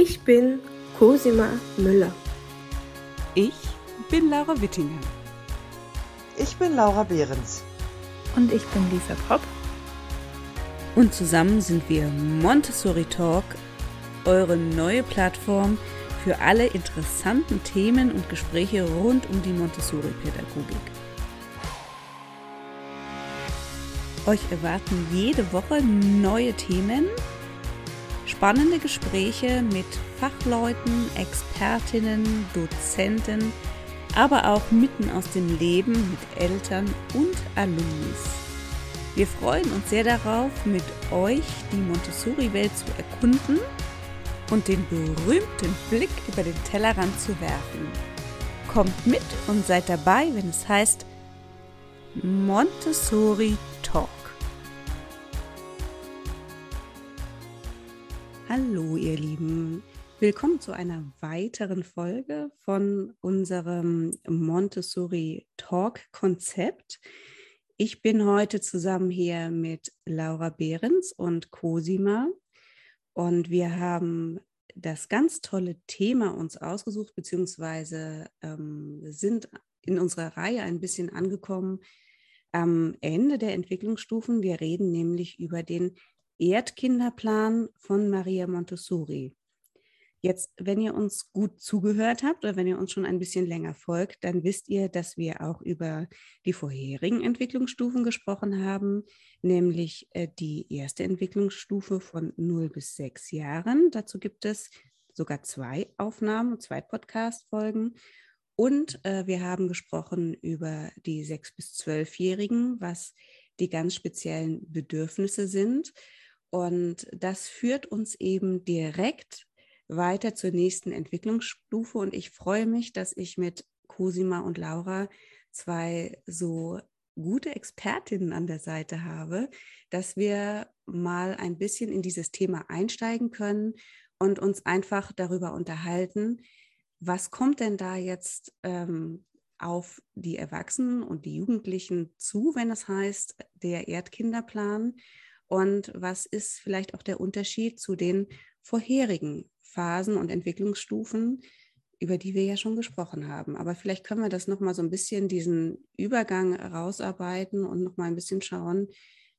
Ich bin Cosima Müller. Ich bin Laura Wittinger. Ich bin Laura Behrens. Und ich bin Lisa Popp. Und zusammen sind wir Montessori Talk, eure neue Plattform für alle interessanten Themen und Gespräche rund um die Montessori-Pädagogik. Euch erwarten jede Woche neue Themen, spannende Gespräche mit Fachleuten, Expertinnen, Dozenten, aber auch mitten aus dem Leben mit Eltern und Alumnis. Wir freuen uns sehr darauf, mit euch die Montessori-Welt zu erkunden und den berühmten Blick über den Tellerrand zu werfen. Kommt mit und seid dabei, wenn es heißt Montessori Hallo ihr Lieben, willkommen zu einer weiteren Folge von unserem Montessori Talk Konzept. Ich bin heute zusammen hier mit Laura Behrens und Cosima und wir haben das ganz tolle Thema uns ausgesucht, beziehungsweise ähm, sind in unserer Reihe ein bisschen angekommen am Ende der Entwicklungsstufen. Wir reden nämlich über den Erdkinderplan von Maria Montessori. Jetzt, wenn ihr uns gut zugehört habt oder wenn ihr uns schon ein bisschen länger folgt, dann wisst ihr, dass wir auch über die vorherigen Entwicklungsstufen gesprochen haben, nämlich äh, die erste Entwicklungsstufe von 0 bis 6 Jahren. Dazu gibt es sogar zwei Aufnahmen, zwei Podcast-Folgen. Und äh, wir haben gesprochen über die 6- bis 12-Jährigen, was die ganz speziellen Bedürfnisse sind. Und das führt uns eben direkt weiter zur nächsten Entwicklungsstufe. Und ich freue mich, dass ich mit Cosima und Laura zwei so gute Expertinnen an der Seite habe, dass wir mal ein bisschen in dieses Thema einsteigen können und uns einfach darüber unterhalten, was kommt denn da jetzt ähm, auf die Erwachsenen und die Jugendlichen zu, wenn es heißt, der Erdkinderplan? Und was ist vielleicht auch der Unterschied zu den vorherigen Phasen und Entwicklungsstufen, über die wir ja schon gesprochen haben. Aber vielleicht können wir das nochmal so ein bisschen, diesen Übergang rausarbeiten und nochmal ein bisschen schauen,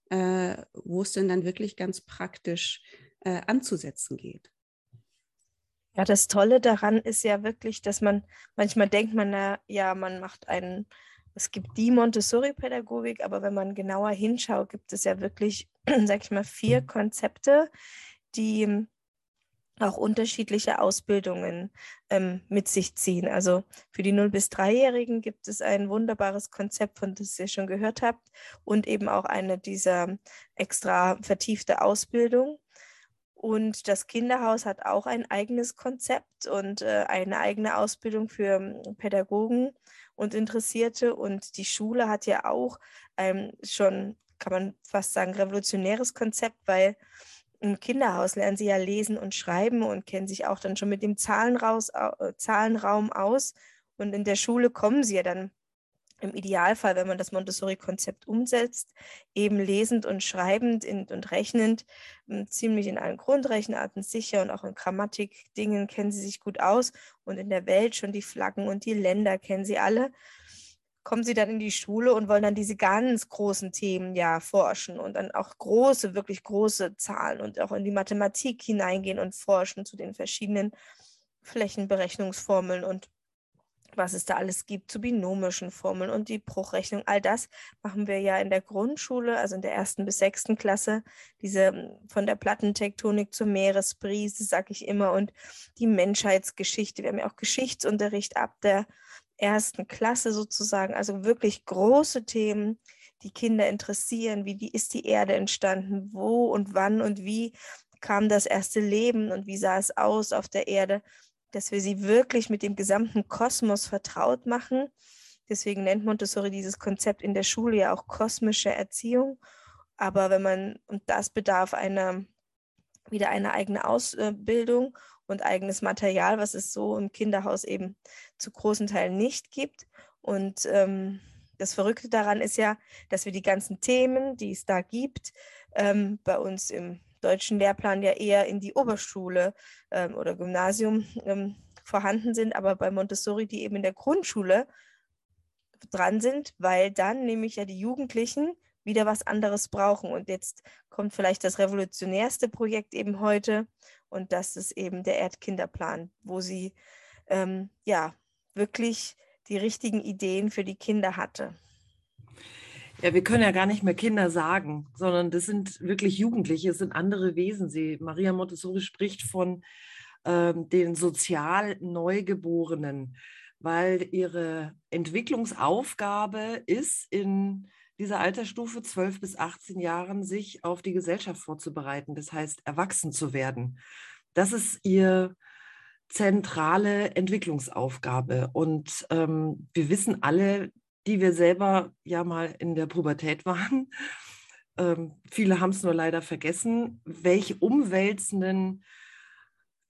äh, wo es denn dann wirklich ganz praktisch äh, anzusetzen geht. Ja, das Tolle daran ist ja wirklich, dass man manchmal denkt man, ja, man macht einen, es gibt die Montessori-Pädagogik, aber wenn man genauer hinschaut, gibt es ja wirklich, sag ich mal, vier Konzepte, die auch unterschiedliche Ausbildungen ähm, mit sich ziehen. Also für die 0- bis 3-Jährigen gibt es ein wunderbares Konzept, von das ihr schon gehört habt, und eben auch eine dieser extra vertiefte Ausbildung. Und das Kinderhaus hat auch ein eigenes Konzept und äh, eine eigene Ausbildung für ähm, Pädagogen und Interessierte. Und die Schule hat ja auch ähm, schon, kann man fast sagen, revolutionäres Konzept, weil im Kinderhaus lernen sie ja lesen und schreiben und kennen sich auch dann schon mit dem Zahlenraus, äh, Zahlenraum aus. Und in der Schule kommen sie ja dann im Idealfall, wenn man das Montessori-Konzept umsetzt, eben lesend und schreibend und rechnend, hm, ziemlich in allen Grundrechenarten sicher und auch in Grammatikdingen kennen sie sich gut aus und in der Welt schon die Flaggen und die Länder kennen sie alle kommen sie dann in die Schule und wollen dann diese ganz großen Themen ja forschen und dann auch große, wirklich große Zahlen und auch in die Mathematik hineingehen und forschen zu den verschiedenen Flächenberechnungsformeln und was es da alles gibt zu binomischen Formeln und die Bruchrechnung. All das machen wir ja in der Grundschule, also in der ersten bis sechsten Klasse. Diese hm, von der Plattentektonik zur Meeresbrise, sage ich immer, und die Menschheitsgeschichte. Wir haben ja auch Geschichtsunterricht ab der ersten Klasse sozusagen, also wirklich große Themen, die Kinder interessieren, wie die, ist die Erde entstanden, wo und wann und wie kam das erste Leben und wie sah es aus auf der Erde, dass wir sie wirklich mit dem gesamten Kosmos vertraut machen. Deswegen nennt Montessori dieses Konzept in der Schule ja auch kosmische Erziehung. Aber wenn man, und das bedarf einer, wieder einer eigenen Ausbildung und eigenes Material, was es so im Kinderhaus eben zu großen Teilen nicht gibt. Und ähm, das Verrückte daran ist ja, dass wir die ganzen Themen, die es da gibt, ähm, bei uns im deutschen Lehrplan ja eher in die Oberschule ähm, oder Gymnasium ähm, vorhanden sind, aber bei Montessori, die eben in der Grundschule dran sind, weil dann nämlich ja die Jugendlichen wieder was anderes brauchen. Und jetzt kommt vielleicht das revolutionärste Projekt eben heute und das ist eben der Erdkinderplan, wo sie ähm, ja wirklich die richtigen Ideen für die Kinder hatte. Ja, wir können ja gar nicht mehr Kinder sagen, sondern das sind wirklich Jugendliche, es sind andere Wesen. Sie, Maria Montessori spricht von ähm, den sozial Neugeborenen, weil ihre Entwicklungsaufgabe ist, in dieser Altersstufe 12 bis 18 Jahren sich auf die Gesellschaft vorzubereiten, das heißt erwachsen zu werden. Das ist ihr zentrale Entwicklungsaufgabe. Und ähm, wir wissen alle, die wir selber ja mal in der Pubertät waren, ähm, viele haben es nur leider vergessen, welche umwälzenden,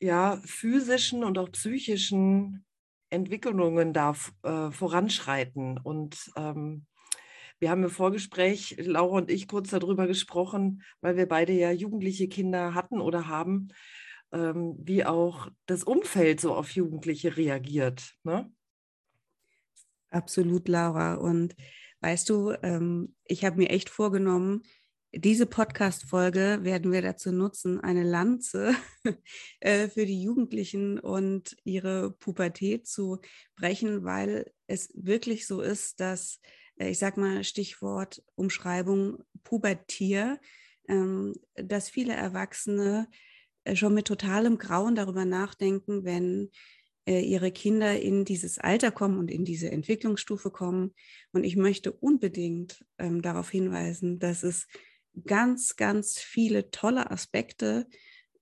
ja, physischen und auch psychischen Entwicklungen da äh, voranschreiten. Und ähm, wir haben im Vorgespräch, Laura und ich, kurz darüber gesprochen, weil wir beide ja jugendliche Kinder hatten oder haben, ähm, wie auch das Umfeld so auf Jugendliche reagiert. Ne? Absolut, Laura. Und weißt du, ähm, ich habe mir echt vorgenommen, diese Podcast-Folge werden wir dazu nutzen, eine Lanze äh, für die Jugendlichen und ihre Pubertät zu brechen, weil es wirklich so ist, dass, äh, ich sag mal, Stichwort Umschreibung Pubertier, ähm, dass viele Erwachsene äh, schon mit totalem Grauen darüber nachdenken, wenn ihre Kinder in dieses Alter kommen und in diese Entwicklungsstufe kommen. Und ich möchte unbedingt ähm, darauf hinweisen, dass es ganz, ganz viele tolle Aspekte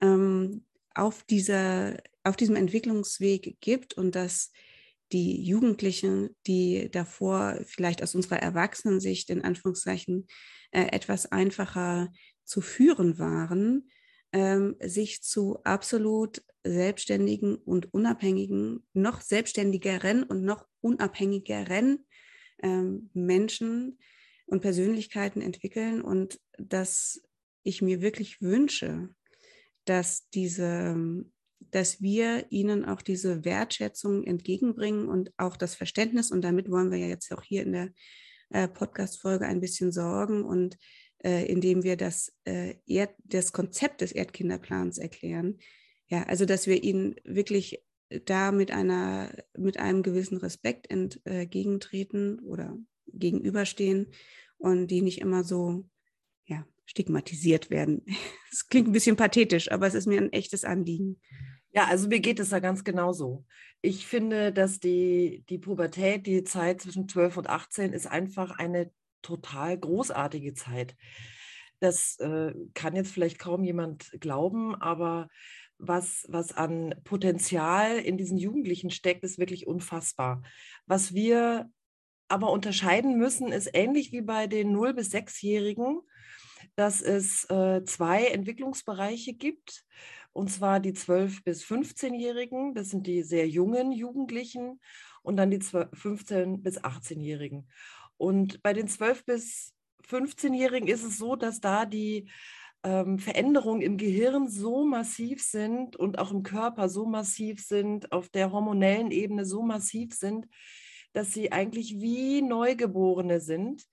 ähm, auf, dieser, auf diesem Entwicklungsweg gibt und dass die Jugendlichen, die davor vielleicht aus unserer Erwachsenensicht in Anführungszeichen äh, etwas einfacher zu führen waren, ähm, sich zu absolut selbstständigen und unabhängigen, noch selbstständigeren und noch unabhängigeren ähm, Menschen und Persönlichkeiten entwickeln und dass ich mir wirklich wünsche, dass diese, dass wir ihnen auch diese Wertschätzung entgegenbringen und auch das Verständnis. Und damit wollen wir ja jetzt auch hier in der äh, Podcast-Folge ein bisschen sorgen und äh, indem wir das, äh, Erd, das Konzept des Erdkinderplans erklären. Ja, also dass wir ihnen wirklich da mit einer, mit einem gewissen Respekt entgegentreten oder gegenüberstehen und die nicht immer so ja, stigmatisiert werden. Es klingt ein bisschen pathetisch, aber es ist mir ein echtes Anliegen. Ja, also mir geht es da ganz genauso. Ich finde, dass die, die Pubertät, die Zeit zwischen 12 und 18 ist einfach eine total großartige Zeit. Das äh, kann jetzt vielleicht kaum jemand glauben, aber was, was an Potenzial in diesen Jugendlichen steckt, ist wirklich unfassbar. Was wir aber unterscheiden müssen, ist ähnlich wie bei den 0- bis 6-Jährigen, dass es äh, zwei Entwicklungsbereiche gibt. Und zwar die 12- bis 15-Jährigen, das sind die sehr jungen Jugendlichen, und dann die 15- bis 18-Jährigen. Und bei den 12- bis 15-Jährigen ist es so, dass da die ähm, Veränderungen im Gehirn so massiv sind und auch im Körper so massiv sind, auf der hormonellen Ebene so massiv sind, dass sie eigentlich wie Neugeborene sind,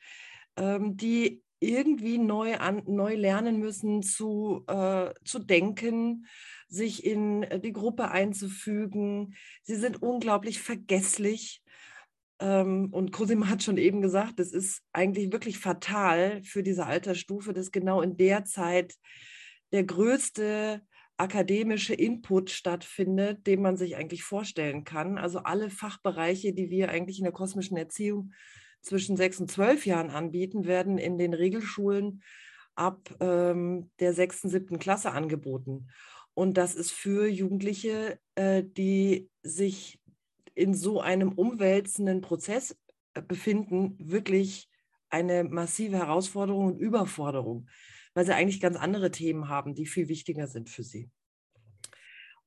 ähm, die irgendwie neu, an, neu lernen müssen zu, äh, zu denken, sich in die Gruppe einzufügen. Sie sind unglaublich vergesslich. Ähm, und Cosima hat schon eben gesagt, das ist eigentlich wirklich fatal für diese Altersstufe, dass genau in der Zeit der größte akademische Input stattfindet, den man sich eigentlich vorstellen kann. Also alle Fachbereiche, die wir eigentlich in der kosmischen Erziehung zwischen sechs und zwölf Jahren anbieten, werden in den Regelschulen ab ähm, der sechsten, siebten Klasse angeboten. Und das ist für Jugendliche, äh, die sich in so einem umwälzenden Prozess äh, befinden, wirklich eine massive Herausforderung und Überforderung, weil sie eigentlich ganz andere Themen haben, die viel wichtiger sind für sie.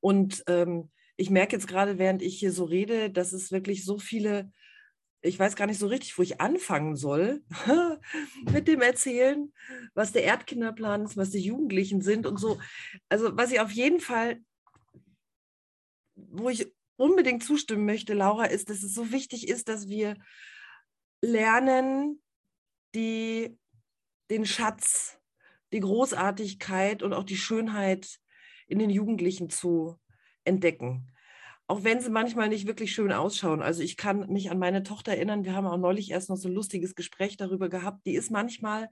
Und ähm, ich merke jetzt gerade, während ich hier so rede, dass es wirklich so viele ich weiß gar nicht so richtig, wo ich anfangen soll mit dem Erzählen, was der Erdkinderplan ist, was die Jugendlichen sind und so. Also was ich auf jeden Fall, wo ich unbedingt zustimmen möchte, Laura, ist, dass es so wichtig ist, dass wir lernen, die, den Schatz, die Großartigkeit und auch die Schönheit in den Jugendlichen zu entdecken auch wenn sie manchmal nicht wirklich schön ausschauen. Also ich kann mich an meine Tochter erinnern, wir haben auch neulich erst noch so ein lustiges Gespräch darüber gehabt. Die ist manchmal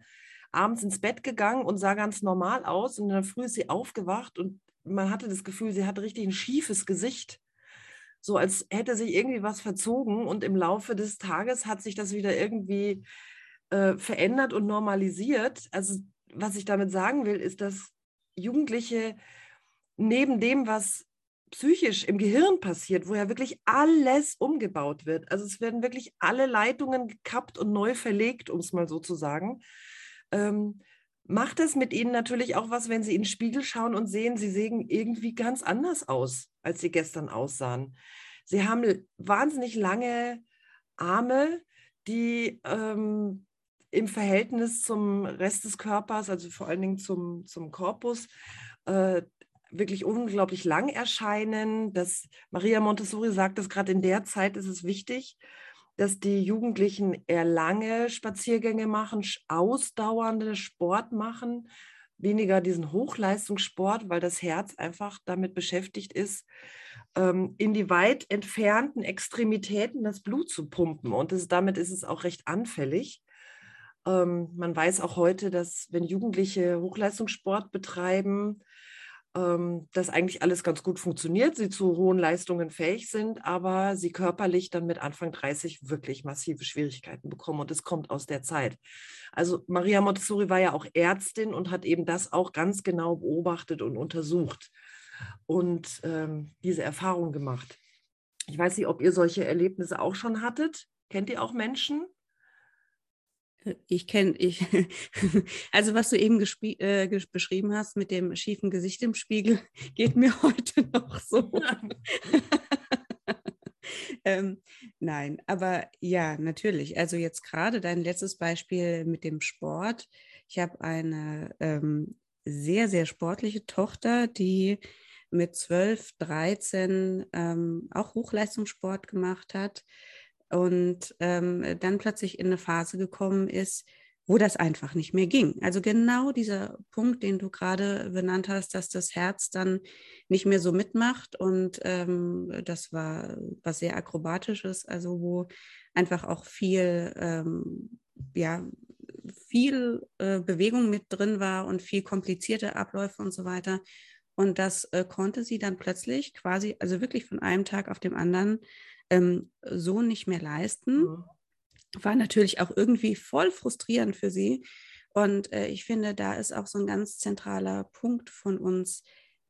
abends ins Bett gegangen und sah ganz normal aus und dann früh ist sie aufgewacht und man hatte das Gefühl, sie hatte richtig ein schiefes Gesicht. So als hätte sich irgendwie was verzogen und im Laufe des Tages hat sich das wieder irgendwie äh, verändert und normalisiert. Also was ich damit sagen will, ist, dass Jugendliche neben dem, was psychisch im Gehirn passiert, wo ja wirklich alles umgebaut wird. Also es werden wirklich alle Leitungen gekappt und neu verlegt, um es mal so zu sagen. Ähm, macht es mit ihnen natürlich auch was, wenn sie in den Spiegel schauen und sehen, sie sehen irgendwie ganz anders aus, als sie gestern aussahen. Sie haben wahnsinnig lange Arme, die ähm, im Verhältnis zum Rest des Körpers, also vor allen Dingen zum, zum Korpus, äh, wirklich unglaublich lang erscheinen. Das Maria Montessori sagt, dass gerade in der Zeit ist es wichtig, dass die Jugendlichen eher lange Spaziergänge machen, ausdauernde Sport machen, weniger diesen Hochleistungssport, weil das Herz einfach damit beschäftigt ist, ähm, in die weit entfernten Extremitäten das Blut zu pumpen. Und das, damit ist es auch recht anfällig. Ähm, man weiß auch heute, dass wenn Jugendliche Hochleistungssport betreiben, dass eigentlich alles ganz gut funktioniert, sie zu hohen Leistungen fähig sind, aber sie körperlich dann mit Anfang 30 wirklich massive Schwierigkeiten bekommen. Und es kommt aus der Zeit. Also Maria Montessori war ja auch Ärztin und hat eben das auch ganz genau beobachtet und untersucht und ähm, diese Erfahrung gemacht. Ich weiß nicht, ob ihr solche Erlebnisse auch schon hattet. Kennt ihr auch Menschen? Ich kenne, ich, also was du eben äh, beschrieben hast mit dem schiefen Gesicht im Spiegel, geht mir heute noch so. ähm, nein, aber ja, natürlich. Also jetzt gerade dein letztes Beispiel mit dem Sport. Ich habe eine ähm, sehr, sehr sportliche Tochter, die mit 12, 13 ähm, auch Hochleistungssport gemacht hat und ähm, dann plötzlich in eine Phase gekommen ist, wo das einfach nicht mehr ging. Also genau dieser Punkt, den du gerade benannt hast, dass das Herz dann nicht mehr so mitmacht und ähm, das war was sehr akrobatisches, also wo einfach auch viel, ähm, ja, viel äh, Bewegung mit drin war und viel komplizierte Abläufe und so weiter. Und das äh, konnte sie dann plötzlich quasi, also wirklich von einem Tag auf den anderen ähm, so nicht mehr leisten. Mhm. War natürlich auch irgendwie voll frustrierend für sie. Und äh, ich finde, da ist auch so ein ganz zentraler Punkt von uns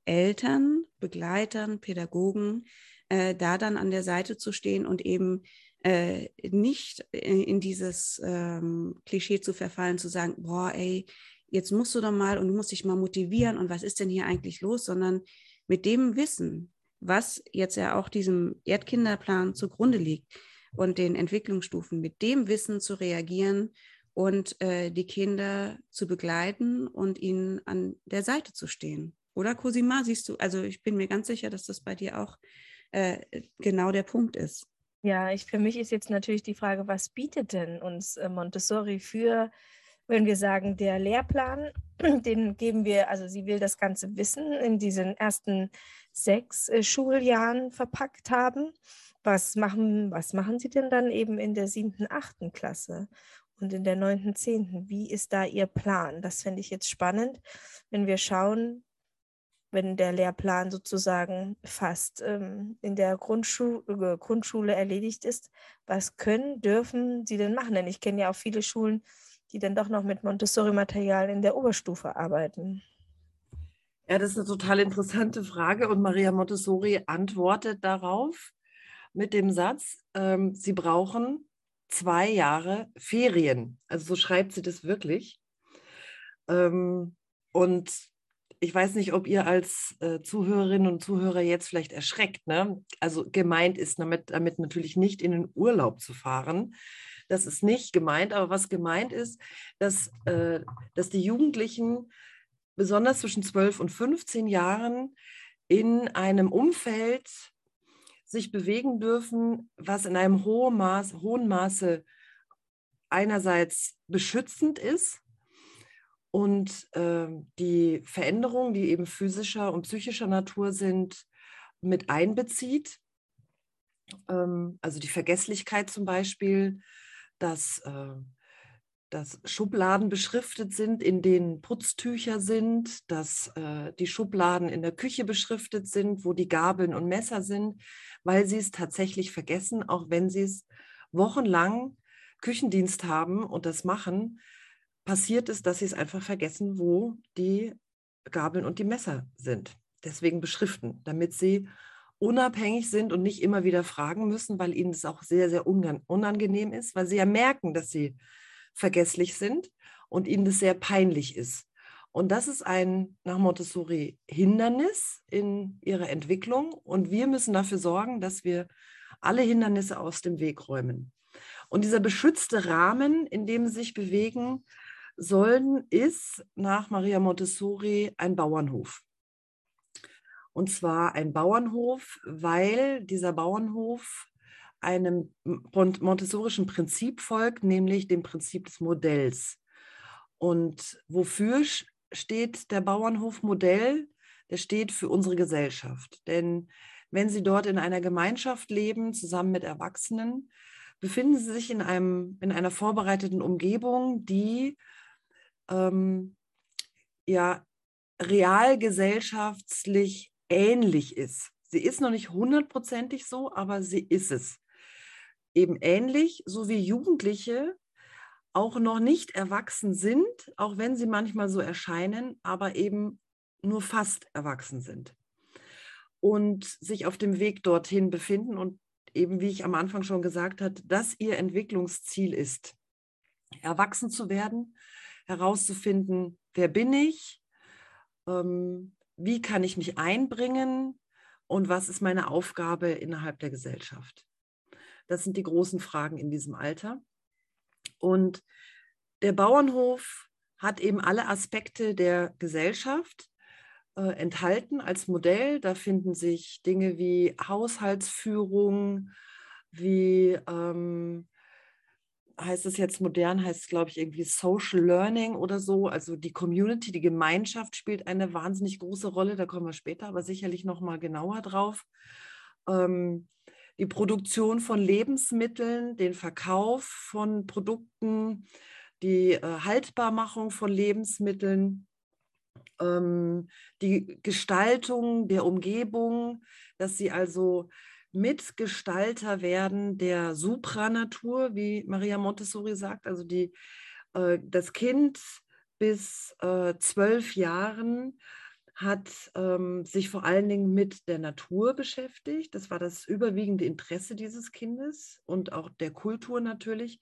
Eltern, Begleitern, Pädagogen, äh, da dann an der Seite zu stehen und eben äh, nicht in, in dieses ähm, Klischee zu verfallen, zu sagen, boah, ey, jetzt musst du doch mal und du musst dich mal motivieren und was ist denn hier eigentlich los, sondern mit dem Wissen, was jetzt ja auch diesem Erdkinderplan zugrunde liegt und den Entwicklungsstufen, mit dem Wissen zu reagieren und äh, die Kinder zu begleiten und ihnen an der Seite zu stehen. Oder Cosima, siehst du, also ich bin mir ganz sicher, dass das bei dir auch äh, genau der Punkt ist. Ja, ich, für mich ist jetzt natürlich die Frage, was bietet denn uns äh, Montessori für wenn wir sagen, der Lehrplan, den geben wir, also sie will das ganze Wissen in diesen ersten sechs äh, Schuljahren verpackt haben. Was machen, was machen sie denn dann eben in der siebten, achten Klasse und in der neunten, zehnten? Wie ist da ihr Plan? Das fände ich jetzt spannend, wenn wir schauen, wenn der Lehrplan sozusagen fast ähm, in der Grundschu äh, Grundschule erledigt ist. Was können, dürfen sie denn machen? Denn ich kenne ja auch viele Schulen, die dann doch noch mit Montessori-Material in der Oberstufe arbeiten? Ja, das ist eine total interessante Frage und Maria Montessori antwortet darauf mit dem Satz, ähm, sie brauchen zwei Jahre Ferien. Also so schreibt sie das wirklich. Ähm, und ich weiß nicht, ob ihr als äh, Zuhörerinnen und Zuhörer jetzt vielleicht erschreckt. Ne? Also gemeint ist damit, damit natürlich nicht in den Urlaub zu fahren. Das ist nicht gemeint, aber was gemeint ist, dass, äh, dass die Jugendlichen besonders zwischen 12 und 15 Jahren in einem Umfeld sich bewegen dürfen, was in einem hohen, Maß, hohen Maße einerseits beschützend ist und äh, die Veränderungen, die eben physischer und psychischer Natur sind, mit einbezieht. Ähm, also die Vergesslichkeit zum Beispiel, dass, äh, dass Schubladen beschriftet sind, in denen Putztücher sind, dass äh, die Schubladen in der Küche beschriftet sind, wo die Gabeln und Messer sind, weil sie es tatsächlich vergessen, auch wenn sie es wochenlang Küchendienst haben und das machen, passiert es, dass sie es einfach vergessen, wo die Gabeln und die Messer sind. Deswegen beschriften, damit sie unabhängig sind und nicht immer wieder fragen müssen, weil ihnen es auch sehr, sehr unangenehm ist, weil sie ja merken, dass sie vergesslich sind und ihnen das sehr peinlich ist. Und das ist ein nach Montessori Hindernis in ihrer Entwicklung. Und wir müssen dafür sorgen, dass wir alle Hindernisse aus dem Weg räumen. Und dieser beschützte Rahmen, in dem sie sich bewegen sollen, ist nach Maria Montessori ein Bauernhof. Und zwar ein Bauernhof, weil dieser Bauernhof einem montessorischen Prinzip folgt, nämlich dem Prinzip des Modells. Und wofür steht der Bauernhof Modell? Der steht für unsere Gesellschaft. Denn wenn Sie dort in einer Gemeinschaft leben, zusammen mit Erwachsenen, befinden Sie sich in, einem, in einer vorbereiteten Umgebung, die ähm, ja realgesellschaftlich ähnlich ist. Sie ist noch nicht hundertprozentig so, aber sie ist es. Eben ähnlich, so wie Jugendliche auch noch nicht erwachsen sind, auch wenn sie manchmal so erscheinen, aber eben nur fast erwachsen sind und sich auf dem Weg dorthin befinden und eben, wie ich am Anfang schon gesagt habe, dass ihr Entwicklungsziel ist, erwachsen zu werden, herauszufinden, wer bin ich, ähm, wie kann ich mich einbringen und was ist meine Aufgabe innerhalb der Gesellschaft. Das sind die großen Fragen in diesem Alter. Und der Bauernhof hat eben alle Aspekte der Gesellschaft äh, enthalten als Modell. Da finden sich Dinge wie Haushaltsführung, wie ähm, heißt es jetzt modern, heißt es, glaube ich, irgendwie Social Learning oder so. Also die Community, die Gemeinschaft spielt eine wahnsinnig große Rolle. Da kommen wir später aber sicherlich noch mal genauer drauf. Ähm, die Produktion von Lebensmitteln, den Verkauf von Produkten, die äh, Haltbarmachung von Lebensmitteln, ähm, die Gestaltung der Umgebung, dass sie also Mitgestalter werden der Supranatur, wie Maria Montessori sagt, also die, äh, das Kind bis äh, zwölf Jahren hat ähm, sich vor allen Dingen mit der Natur beschäftigt. Das war das überwiegende Interesse dieses Kindes und auch der Kultur natürlich.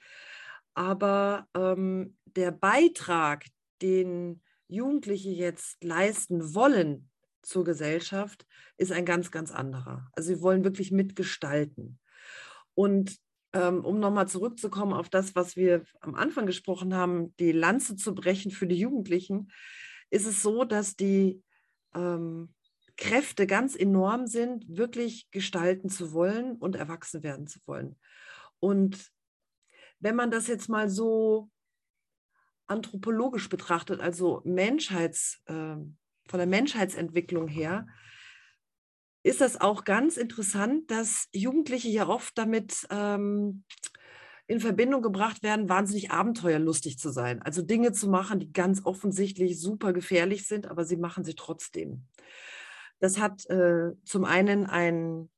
Aber ähm, der Beitrag, den Jugendliche jetzt leisten wollen zur Gesellschaft, ist ein ganz, ganz anderer. Also sie wollen wirklich mitgestalten. Und ähm, um nochmal zurückzukommen auf das, was wir am Anfang gesprochen haben, die Lanze zu brechen für die Jugendlichen, ist es so, dass die ähm, Kräfte ganz enorm sind, wirklich gestalten zu wollen und erwachsen werden zu wollen. Und wenn man das jetzt mal so anthropologisch betrachtet, also Menschheits, äh, von der Menschheitsentwicklung her, ist das auch ganz interessant, dass Jugendliche ja oft damit ähm, in Verbindung gebracht werden, wahnsinnig abenteuerlustig zu sein. Also Dinge zu machen, die ganz offensichtlich super gefährlich sind, aber sie machen sie trotzdem. Das hat äh, zum einen einen,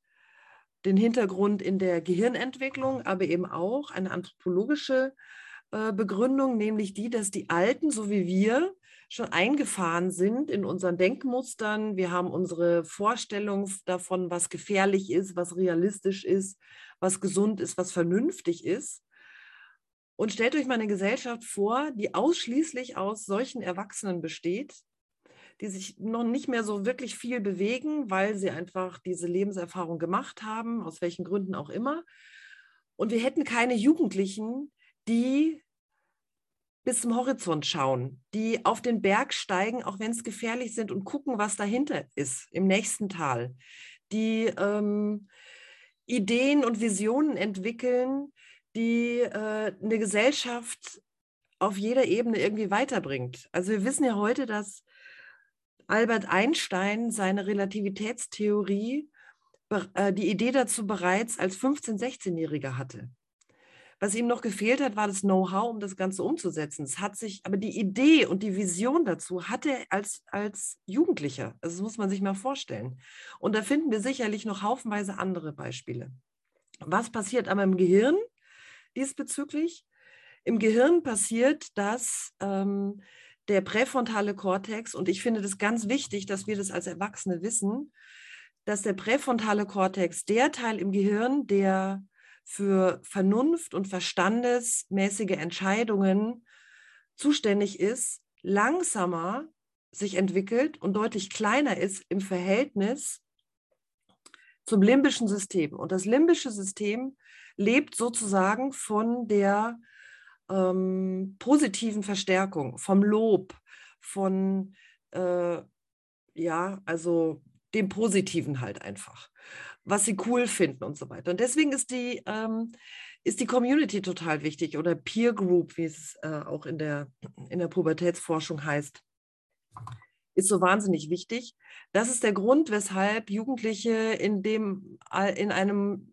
den Hintergrund in der Gehirnentwicklung, aber eben auch eine anthropologische äh, Begründung, nämlich die, dass die Alten, so wie wir, schon eingefahren sind in unseren Denkmustern. Wir haben unsere Vorstellung davon, was gefährlich ist, was realistisch ist, was gesund ist, was vernünftig ist. Und stellt euch mal eine Gesellschaft vor, die ausschließlich aus solchen Erwachsenen besteht, die sich noch nicht mehr so wirklich viel bewegen, weil sie einfach diese Lebenserfahrung gemacht haben, aus welchen Gründen auch immer. Und wir hätten keine Jugendlichen, die bis zum Horizont schauen, die auf den Berg steigen, auch wenn es gefährlich sind und gucken, was dahinter ist im nächsten Tal, die ähm, Ideen und Visionen entwickeln, die äh, eine Gesellschaft auf jeder Ebene irgendwie weiterbringt. Also wir wissen ja heute, dass Albert Einstein seine Relativitätstheorie, äh, die Idee dazu bereits als 15-, 16-Jähriger hatte. Was ihm noch gefehlt hat, war das Know-how, um das Ganze umzusetzen. Es hat sich, aber die Idee und die Vision dazu hatte er als, als Jugendlicher. Also das muss man sich mal vorstellen. Und da finden wir sicherlich noch haufenweise andere Beispiele. Was passiert aber im Gehirn diesbezüglich? Im Gehirn passiert, dass ähm, der präfrontale Kortex, und ich finde das ganz wichtig, dass wir das als Erwachsene wissen, dass der präfrontale Kortex der Teil im Gehirn, der für Vernunft und verstandesmäßige Entscheidungen zuständig ist, langsamer sich entwickelt und deutlich kleiner ist im Verhältnis zum limbischen System. Und das limbische System lebt sozusagen von der ähm, positiven Verstärkung, vom Lob, von, äh, ja, also dem Positiven halt einfach was sie cool finden und so weiter. Und deswegen ist die, ähm, ist die Community total wichtig oder Peer Group, wie es äh, auch in der, in der Pubertätsforschung heißt, ist so wahnsinnig wichtig. Das ist der Grund, weshalb Jugendliche in, dem, in einem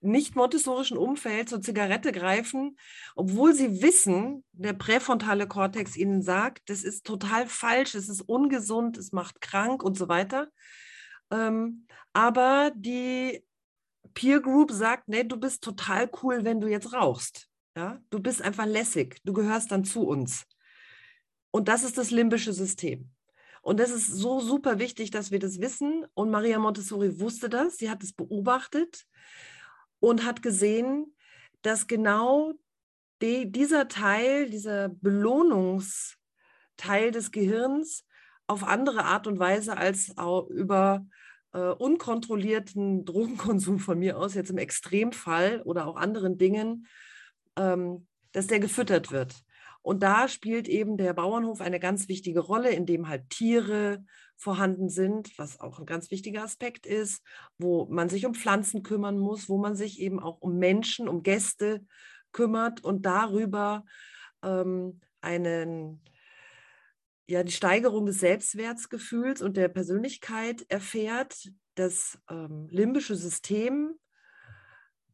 nicht montessorischen Umfeld zur Zigarette greifen, obwohl sie wissen, der präfrontale Kortex ihnen sagt, das ist total falsch, es ist ungesund, es macht krank und so weiter. Ähm, aber die Peer Group sagt, nee, du bist total cool, wenn du jetzt rauchst. Ja? Du bist einfach lässig, du gehörst dann zu uns. Und das ist das limbische System. Und das ist so super wichtig, dass wir das wissen. Und Maria Montessori wusste das, sie hat es beobachtet und hat gesehen, dass genau die, dieser Teil, dieser Belohnungsteil des Gehirns auf andere Art und Weise als auch über äh, unkontrollierten Drogenkonsum von mir aus, jetzt im Extremfall oder auch anderen Dingen, ähm, dass der gefüttert wird. Und da spielt eben der Bauernhof eine ganz wichtige Rolle, in dem halt Tiere vorhanden sind, was auch ein ganz wichtiger Aspekt ist, wo man sich um Pflanzen kümmern muss, wo man sich eben auch um Menschen, um Gäste kümmert und darüber ähm, einen ja die Steigerung des Selbstwertgefühls und der Persönlichkeit erfährt, das ähm, limbische System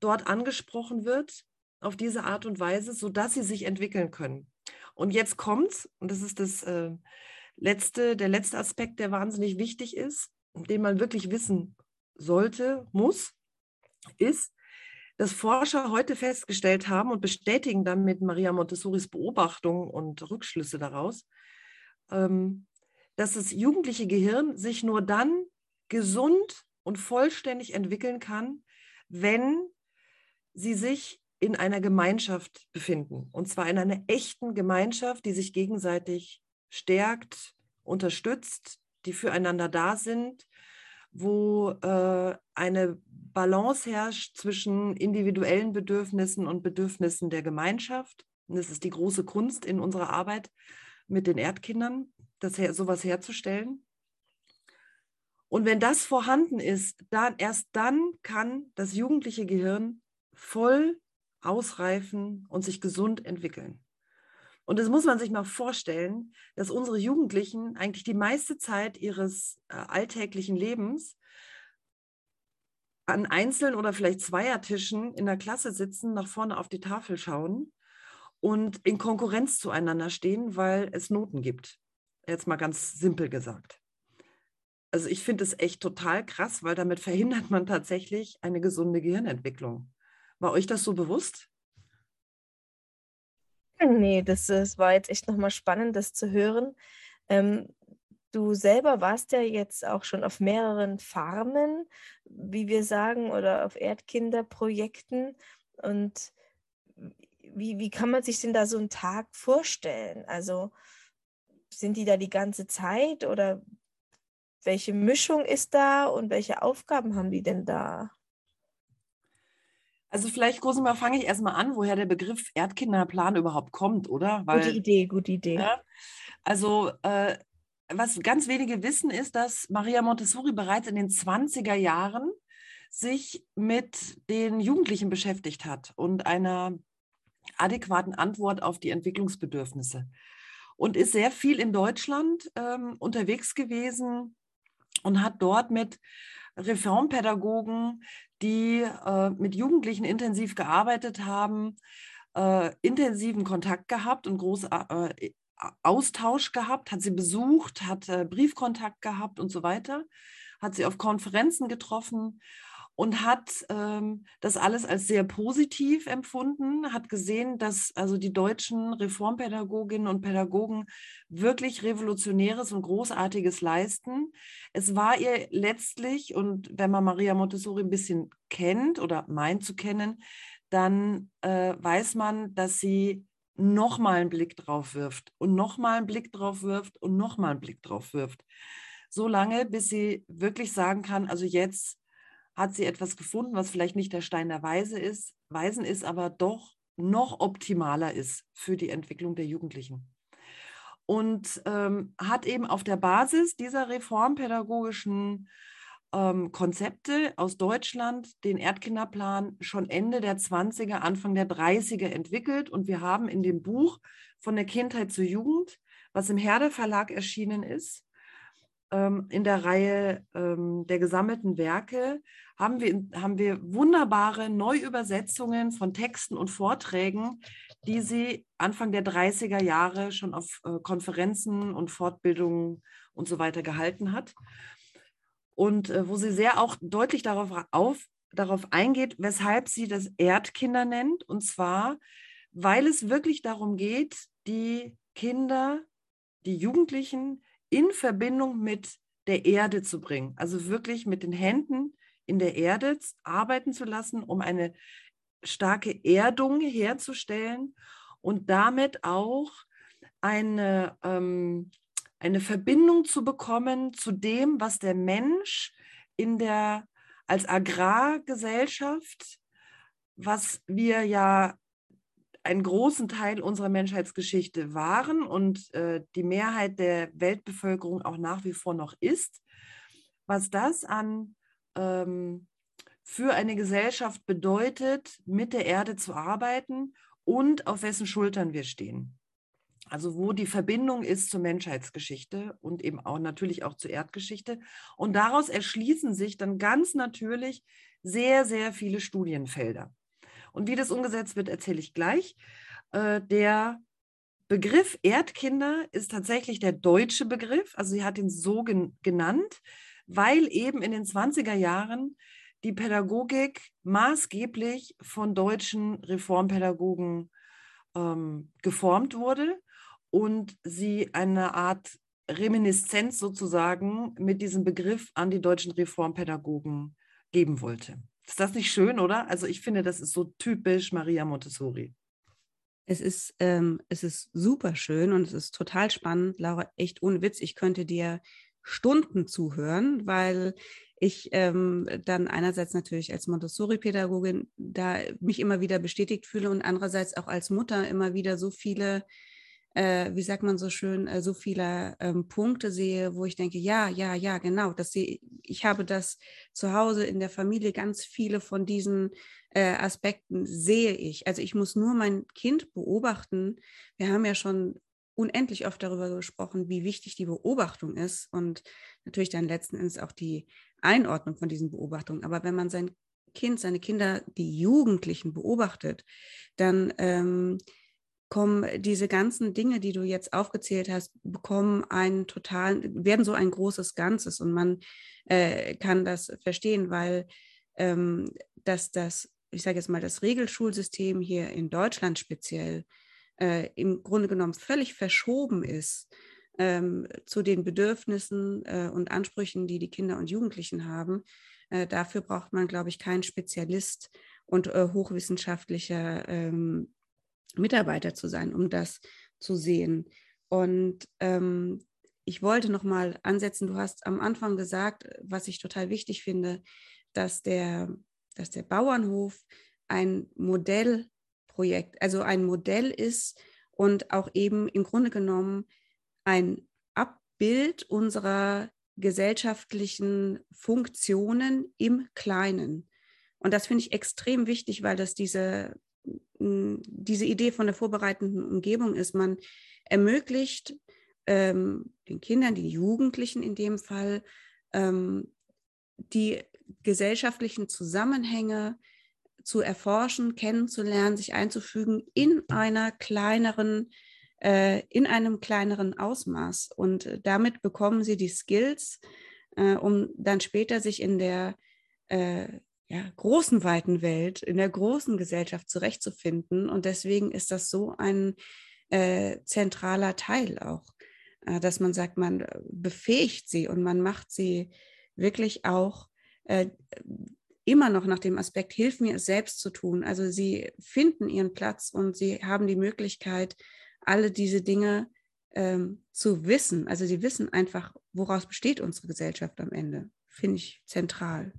dort angesprochen wird auf diese Art und Weise, sodass sie sich entwickeln können. Und jetzt kommt's, und das ist das äh, letzte, der letzte Aspekt, der wahnsinnig wichtig ist, den man wirklich wissen sollte, muss, ist, dass Forscher heute festgestellt haben und bestätigen damit Maria Montessoris Beobachtung und Rückschlüsse daraus, dass das jugendliche Gehirn sich nur dann gesund und vollständig entwickeln kann, wenn sie sich in einer Gemeinschaft befinden. Und zwar in einer echten Gemeinschaft, die sich gegenseitig stärkt, unterstützt, die füreinander da sind, wo äh, eine Balance herrscht zwischen individuellen Bedürfnissen und Bedürfnissen der Gemeinschaft. Und das ist die große Kunst in unserer Arbeit mit den Erdkindern, das sowas herzustellen. Und wenn das vorhanden ist, dann erst dann kann das jugendliche Gehirn voll ausreifen und sich gesund entwickeln. Und das muss man sich mal vorstellen, dass unsere Jugendlichen eigentlich die meiste Zeit ihres äh, alltäglichen Lebens an einzelnen oder vielleicht Zweiertischen in der Klasse sitzen, nach vorne auf die Tafel schauen und in Konkurrenz zueinander stehen, weil es Noten gibt. Jetzt mal ganz simpel gesagt. Also ich finde es echt total krass, weil damit verhindert man tatsächlich eine gesunde Gehirnentwicklung. War euch das so bewusst? Nee, das, das war jetzt echt nochmal spannend, das zu hören. Ähm, du selber warst ja jetzt auch schon auf mehreren Farmen, wie wir sagen, oder auf Erdkinderprojekten. Und wie, wie kann man sich denn da so einen Tag vorstellen? Also sind die da die ganze Zeit oder welche Mischung ist da und welche Aufgaben haben die denn da? Also vielleicht, Cosima, fange ich erstmal an, woher der Begriff Erdkinderplan überhaupt kommt, oder? Weil, gute Idee, gute Idee. Ja, also äh, was ganz wenige wissen, ist, dass Maria Montessori bereits in den 20er Jahren sich mit den Jugendlichen beschäftigt hat und einer adäquaten Antwort auf die Entwicklungsbedürfnisse. Und ist sehr viel in Deutschland ähm, unterwegs gewesen und hat dort mit Reformpädagogen, die äh, mit Jugendlichen intensiv gearbeitet haben, äh, intensiven Kontakt gehabt und groß äh, Austausch gehabt, hat sie besucht, hat äh, Briefkontakt gehabt und so weiter, hat sie auf Konferenzen getroffen und hat ähm, das alles als sehr positiv empfunden, hat gesehen, dass also die deutschen Reformpädagoginnen und Pädagogen wirklich Revolutionäres und Großartiges leisten. Es war ihr letztlich, und wenn man Maria Montessori ein bisschen kennt oder meint zu kennen, dann äh, weiß man, dass sie nochmal einen Blick drauf wirft und nochmal einen Blick drauf wirft und nochmal einen Blick drauf wirft. So lange, bis sie wirklich sagen kann, also jetzt hat sie etwas gefunden, was vielleicht nicht der Stein der Weise ist, Weisen ist, aber doch noch optimaler ist für die Entwicklung der Jugendlichen. Und ähm, hat eben auf der Basis dieser reformpädagogischen ähm, Konzepte aus Deutschland den Erdkinderplan schon Ende der 20er, Anfang der 30er entwickelt. Und wir haben in dem Buch von der Kindheit zur Jugend, was im Herde Verlag erschienen ist, in der Reihe ähm, der gesammelten Werke, haben wir, haben wir wunderbare Neuübersetzungen von Texten und Vorträgen, die sie Anfang der 30er Jahre schon auf äh, Konferenzen und Fortbildungen und so weiter gehalten hat und äh, wo sie sehr auch deutlich darauf, auf, darauf eingeht, weshalb sie das Erdkinder nennt. Und zwar, weil es wirklich darum geht, die Kinder, die Jugendlichen in Verbindung mit der Erde zu bringen. Also wirklich mit den Händen in der Erde arbeiten zu lassen, um eine starke Erdung herzustellen und damit auch eine ähm, eine Verbindung zu bekommen zu dem, was der Mensch in der als Agrargesellschaft, was wir ja einen großen Teil unserer Menschheitsgeschichte waren und äh, die Mehrheit der Weltbevölkerung auch nach wie vor noch ist, was das an ähm, für eine Gesellschaft bedeutet, mit der Erde zu arbeiten und auf wessen Schultern wir stehen. Also wo die Verbindung ist zur Menschheitsgeschichte und eben auch natürlich auch zur Erdgeschichte. Und daraus erschließen sich dann ganz natürlich sehr, sehr viele Studienfelder. Und wie das umgesetzt wird, erzähle ich gleich. Äh, der Begriff Erdkinder ist tatsächlich der deutsche Begriff. Also sie hat ihn so gen genannt, weil eben in den 20er Jahren die Pädagogik maßgeblich von deutschen Reformpädagogen ähm, geformt wurde und sie eine Art Reminiszenz sozusagen mit diesem Begriff an die deutschen Reformpädagogen geben wollte. Ist das nicht schön, oder? Also ich finde, das ist so typisch Maria Montessori. Es ist, ähm, es ist super schön und es ist total spannend. Laura, echt ohne Witz, ich könnte dir Stunden zuhören, weil ich ähm, dann einerseits natürlich als Montessori-Pädagogin da mich immer wieder bestätigt fühle und andererseits auch als Mutter immer wieder so viele äh, wie sagt man so schön, äh, so viele ähm, Punkte sehe, wo ich denke, ja, ja, ja, genau, das sehe, ich habe das zu Hause in der Familie, ganz viele von diesen äh, Aspekten sehe ich. Also ich muss nur mein Kind beobachten. Wir haben ja schon unendlich oft darüber gesprochen, wie wichtig die Beobachtung ist und natürlich dann letzten Endes auch die Einordnung von diesen Beobachtungen. Aber wenn man sein Kind, seine Kinder, die Jugendlichen beobachtet, dann ähm, kommen diese ganzen Dinge, die du jetzt aufgezählt hast, bekommen einen totalen, werden so ein großes Ganzes und man äh, kann das verstehen, weil ähm, dass das, ich sage jetzt mal, das Regelschulsystem hier in Deutschland speziell äh, im Grunde genommen völlig verschoben ist ähm, zu den Bedürfnissen äh, und Ansprüchen, die die Kinder und Jugendlichen haben. Äh, dafür braucht man, glaube ich, keinen Spezialist und äh, hochwissenschaftlicher ähm, Mitarbeiter zu sein, um das zu sehen. Und ähm, ich wollte noch mal ansetzen, du hast am Anfang gesagt, was ich total wichtig finde, dass der, dass der Bauernhof ein Modellprojekt, also ein Modell ist und auch eben im Grunde genommen ein Abbild unserer gesellschaftlichen Funktionen im Kleinen. Und das finde ich extrem wichtig, weil das diese, diese Idee von der vorbereitenden Umgebung ist. Man ermöglicht ähm, den Kindern, den Jugendlichen in dem Fall, ähm, die gesellschaftlichen Zusammenhänge zu erforschen, kennenzulernen, sich einzufügen in einer kleineren, äh, in einem kleineren Ausmaß. Und äh, damit bekommen sie die Skills, äh, um dann später sich in der äh, ja, großen, weiten Welt, in der großen Gesellschaft zurechtzufinden. Und deswegen ist das so ein äh, zentraler Teil auch, äh, dass man sagt, man befähigt sie und man macht sie wirklich auch äh, immer noch nach dem Aspekt, hilf mir es selbst zu tun. Also sie finden ihren Platz und sie haben die Möglichkeit, alle diese Dinge ähm, zu wissen. Also sie wissen einfach, woraus besteht unsere Gesellschaft am Ende. Finde ich zentral.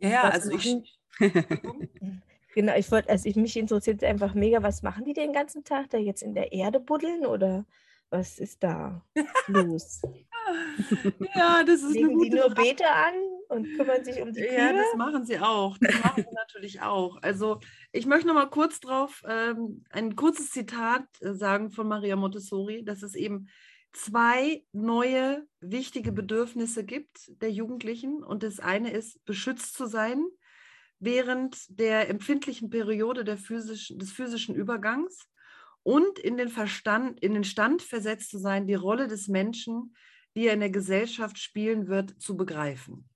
Ja, ja also ich. genau, ich wollte, also ich, mich interessiert einfach mega, was machen die den ganzen Tag da jetzt in der Erde buddeln oder was ist da los? ja, das ist Legen die nur Beete an und kümmern sich um die Kühe? Ja, das machen sie auch. Das machen sie natürlich auch. Also ich möchte noch mal kurz drauf ähm, ein kurzes Zitat äh, sagen von Maria Montessori, dass es eben zwei neue wichtige Bedürfnisse gibt der Jugendlichen. Und das eine ist, beschützt zu sein während der empfindlichen Periode der physischen, des physischen Übergangs und in den Verstand, in den Stand versetzt zu sein, die Rolle des Menschen, die er in der Gesellschaft spielen wird, zu begreifen.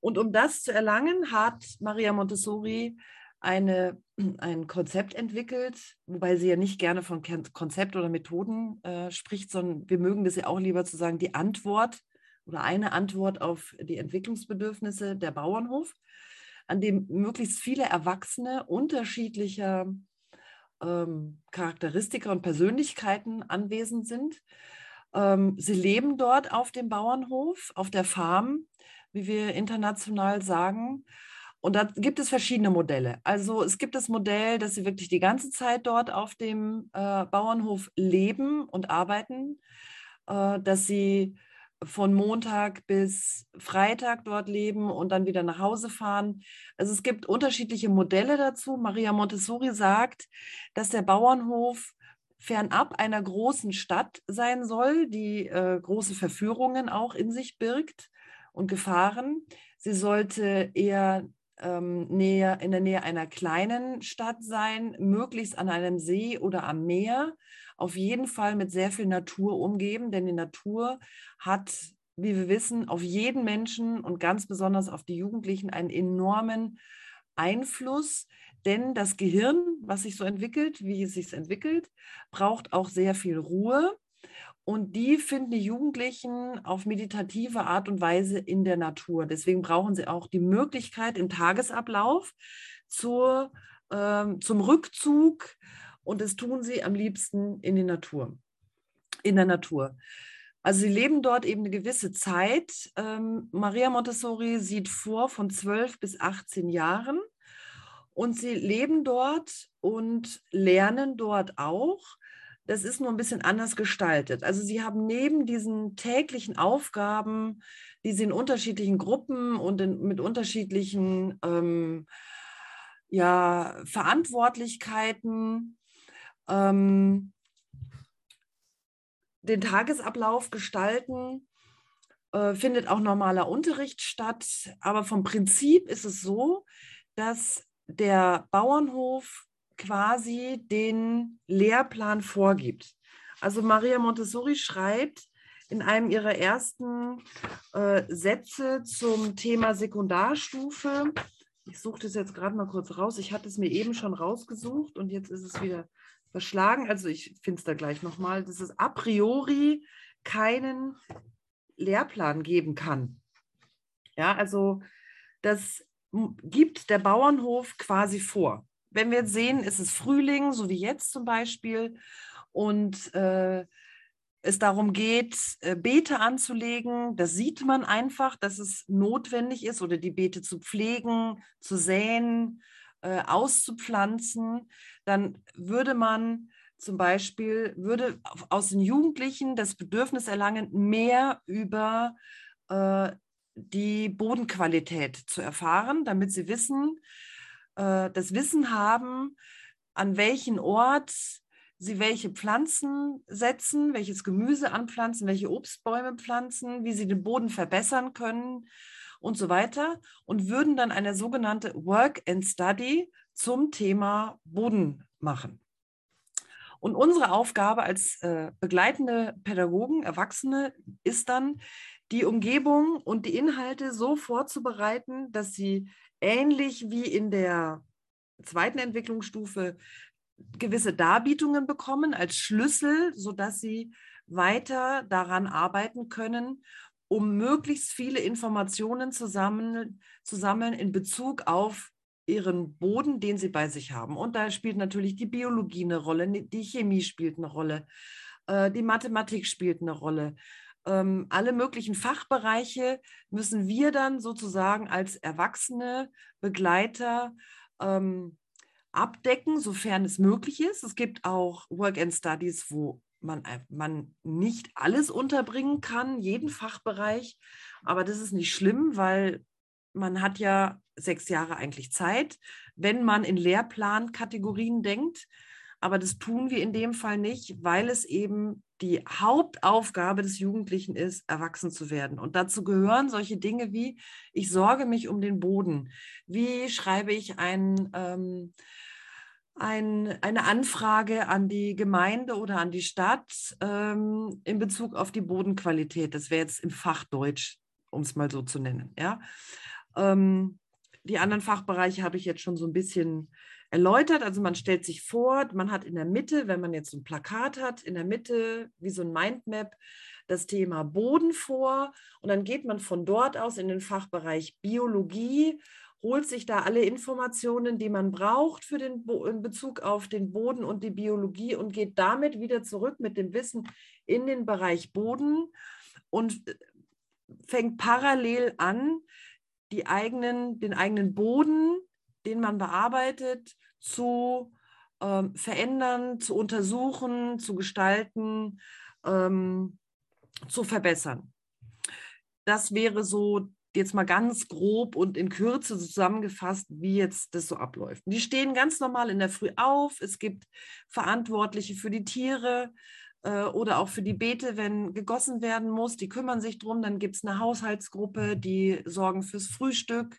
Und um das zu erlangen, hat Maria Montessori eine, ein Konzept entwickelt, wobei sie ja nicht gerne von Konzept oder Methoden äh, spricht, sondern wir mögen das ja auch lieber zu sagen, die Antwort oder eine Antwort auf die Entwicklungsbedürfnisse der Bauernhof, an dem möglichst viele Erwachsene unterschiedlicher ähm, Charakteristika und Persönlichkeiten anwesend sind. Ähm, sie leben dort auf dem Bauernhof, auf der Farm, wie wir international sagen. Und da gibt es verschiedene Modelle. Also es gibt das Modell, dass sie wirklich die ganze Zeit dort auf dem äh, Bauernhof leben und arbeiten, äh, dass sie von Montag bis Freitag dort leben und dann wieder nach Hause fahren. Also es gibt unterschiedliche Modelle dazu. Maria Montessori sagt, dass der Bauernhof fernab einer großen Stadt sein soll, die äh, große Verführungen auch in sich birgt und Gefahren. Sie sollte eher ähm, näher, in der Nähe einer kleinen Stadt sein, möglichst an einem See oder am Meer. Auf jeden Fall mit sehr viel Natur umgeben, denn die Natur hat, wie wir wissen, auf jeden Menschen und ganz besonders auf die Jugendlichen einen enormen Einfluss, denn das Gehirn, was sich so entwickelt, wie es sich entwickelt, braucht auch sehr viel Ruhe. Und die finden die Jugendlichen auf meditative Art und Weise in der Natur. Deswegen brauchen sie auch die Möglichkeit im Tagesablauf zur, ähm, zum Rückzug. Und das tun sie am liebsten in die Natur, in der Natur. Also sie leben dort eben eine gewisse Zeit. Ähm, Maria Montessori sieht vor von 12 bis 18 Jahren. Und sie leben dort und lernen dort auch das ist nur ein bisschen anders gestaltet. Also sie haben neben diesen täglichen Aufgaben, die sie in unterschiedlichen Gruppen und in, mit unterschiedlichen ähm, ja, Verantwortlichkeiten ähm, den Tagesablauf gestalten, äh, findet auch normaler Unterricht statt. Aber vom Prinzip ist es so, dass der Bauernhof quasi den Lehrplan vorgibt. Also Maria Montessori schreibt in einem ihrer ersten äh, Sätze zum Thema Sekundarstufe, ich suche das jetzt gerade mal kurz raus, ich hatte es mir eben schon rausgesucht und jetzt ist es wieder verschlagen, also ich finde es da gleich nochmal, dass es a priori keinen Lehrplan geben kann. Ja, also das gibt der Bauernhof quasi vor wenn wir jetzt sehen, ist es Frühling, so wie jetzt zum Beispiel, und äh, es darum geht, äh, Beete anzulegen. Das sieht man einfach, dass es notwendig ist oder die Beete zu pflegen, zu säen, äh, auszupflanzen. Dann würde man zum Beispiel, würde aus den Jugendlichen das Bedürfnis erlangen, mehr über äh, die Bodenqualität zu erfahren, damit sie wissen, äh, das Wissen haben, an welchen Ort sie welche Pflanzen setzen, welches Gemüse anpflanzen, welche Obstbäume pflanzen, wie sie den Boden verbessern können und so weiter und würden dann eine sogenannte Work and Study zum Thema Boden machen. Und unsere Aufgabe als äh, begleitende Pädagogen, Erwachsene, ist dann, die Umgebung und die Inhalte so vorzubereiten, dass sie ähnlich wie in der zweiten Entwicklungsstufe gewisse Darbietungen bekommen als Schlüssel, sodass sie weiter daran arbeiten können, um möglichst viele Informationen zu sammeln, zu sammeln in Bezug auf ihren Boden, den sie bei sich haben. Und da spielt natürlich die Biologie eine Rolle, die Chemie spielt eine Rolle, äh, die Mathematik spielt eine Rolle. Ähm, alle möglichen Fachbereiche müssen wir dann sozusagen als Erwachsene Begleiter ähm, abdecken, sofern es möglich ist. Es gibt auch Work-and-Studies, wo man, man nicht alles unterbringen kann, jeden Fachbereich. Aber das ist nicht schlimm, weil man hat ja sechs Jahre eigentlich Zeit, wenn man in Lehrplankategorien denkt. Aber das tun wir in dem Fall nicht, weil es eben die Hauptaufgabe des Jugendlichen ist, erwachsen zu werden. Und dazu gehören solche Dinge wie, ich sorge mich um den Boden. Wie schreibe ich ein, ähm, ein, eine Anfrage an die Gemeinde oder an die Stadt ähm, in Bezug auf die Bodenqualität? Das wäre jetzt im Fachdeutsch, um es mal so zu nennen. Ja? Ähm, die anderen Fachbereiche habe ich jetzt schon so ein bisschen erläutert. Also man stellt sich vor, man hat in der Mitte, wenn man jetzt ein Plakat hat, in der Mitte wie so ein Mindmap das Thema Boden vor und dann geht man von dort aus in den Fachbereich Biologie, holt sich da alle Informationen, die man braucht für den Bo in Bezug auf den Boden und die Biologie und geht damit wieder zurück mit dem Wissen in den Bereich Boden und äh, fängt parallel an, die eigenen, den eigenen Boden den man bearbeitet, zu ähm, verändern, zu untersuchen, zu gestalten, ähm, zu verbessern. Das wäre so jetzt mal ganz grob und in Kürze zusammengefasst, wie jetzt das so abläuft. Die stehen ganz normal in der Früh auf. Es gibt Verantwortliche für die Tiere äh, oder auch für die Beete, wenn gegossen werden muss. Die kümmern sich drum. Dann gibt es eine Haushaltsgruppe, die sorgen fürs Frühstück.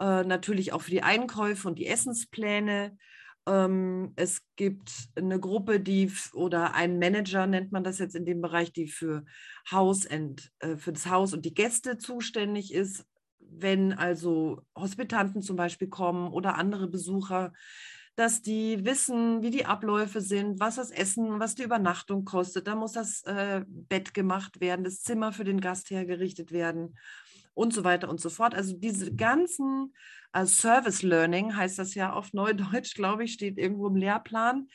Äh, natürlich auch für die Einkäufe und die Essenspläne. Ähm, es gibt eine Gruppe, die oder ein Manager nennt man das jetzt in dem Bereich, die für Haus und äh, für das Haus und die Gäste zuständig ist. Wenn also Hospitanten zum Beispiel kommen oder andere Besucher, dass die wissen, wie die Abläufe sind, was das Essen, was die Übernachtung kostet. Da muss das äh, Bett gemacht werden, das Zimmer für den Gast hergerichtet werden und so weiter und so fort. Also diese ganzen äh, Service Learning heißt das ja auf Neudeutsch, glaube ich, steht irgendwo im Lehrplan,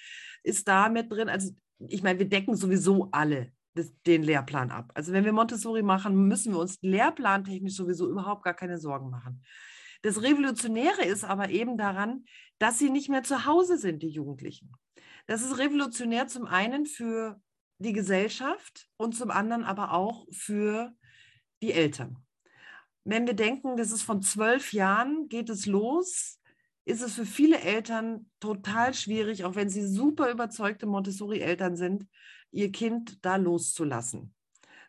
ist da mit drin. Also ich meine, wir decken sowieso alle das, den Lehrplan ab. Also wenn wir Montessori machen, müssen wir uns lehrplantechnisch sowieso überhaupt gar keine Sorgen machen. Das Revolutionäre ist aber eben daran, dass sie nicht mehr zu Hause sind, die Jugendlichen. Das ist revolutionär zum einen für die Gesellschaft und zum anderen aber auch für die Eltern wenn wir denken, das ist von zwölf Jahren, geht es los, ist es für viele Eltern total schwierig, auch wenn sie super überzeugte Montessori-Eltern sind, ihr Kind da loszulassen.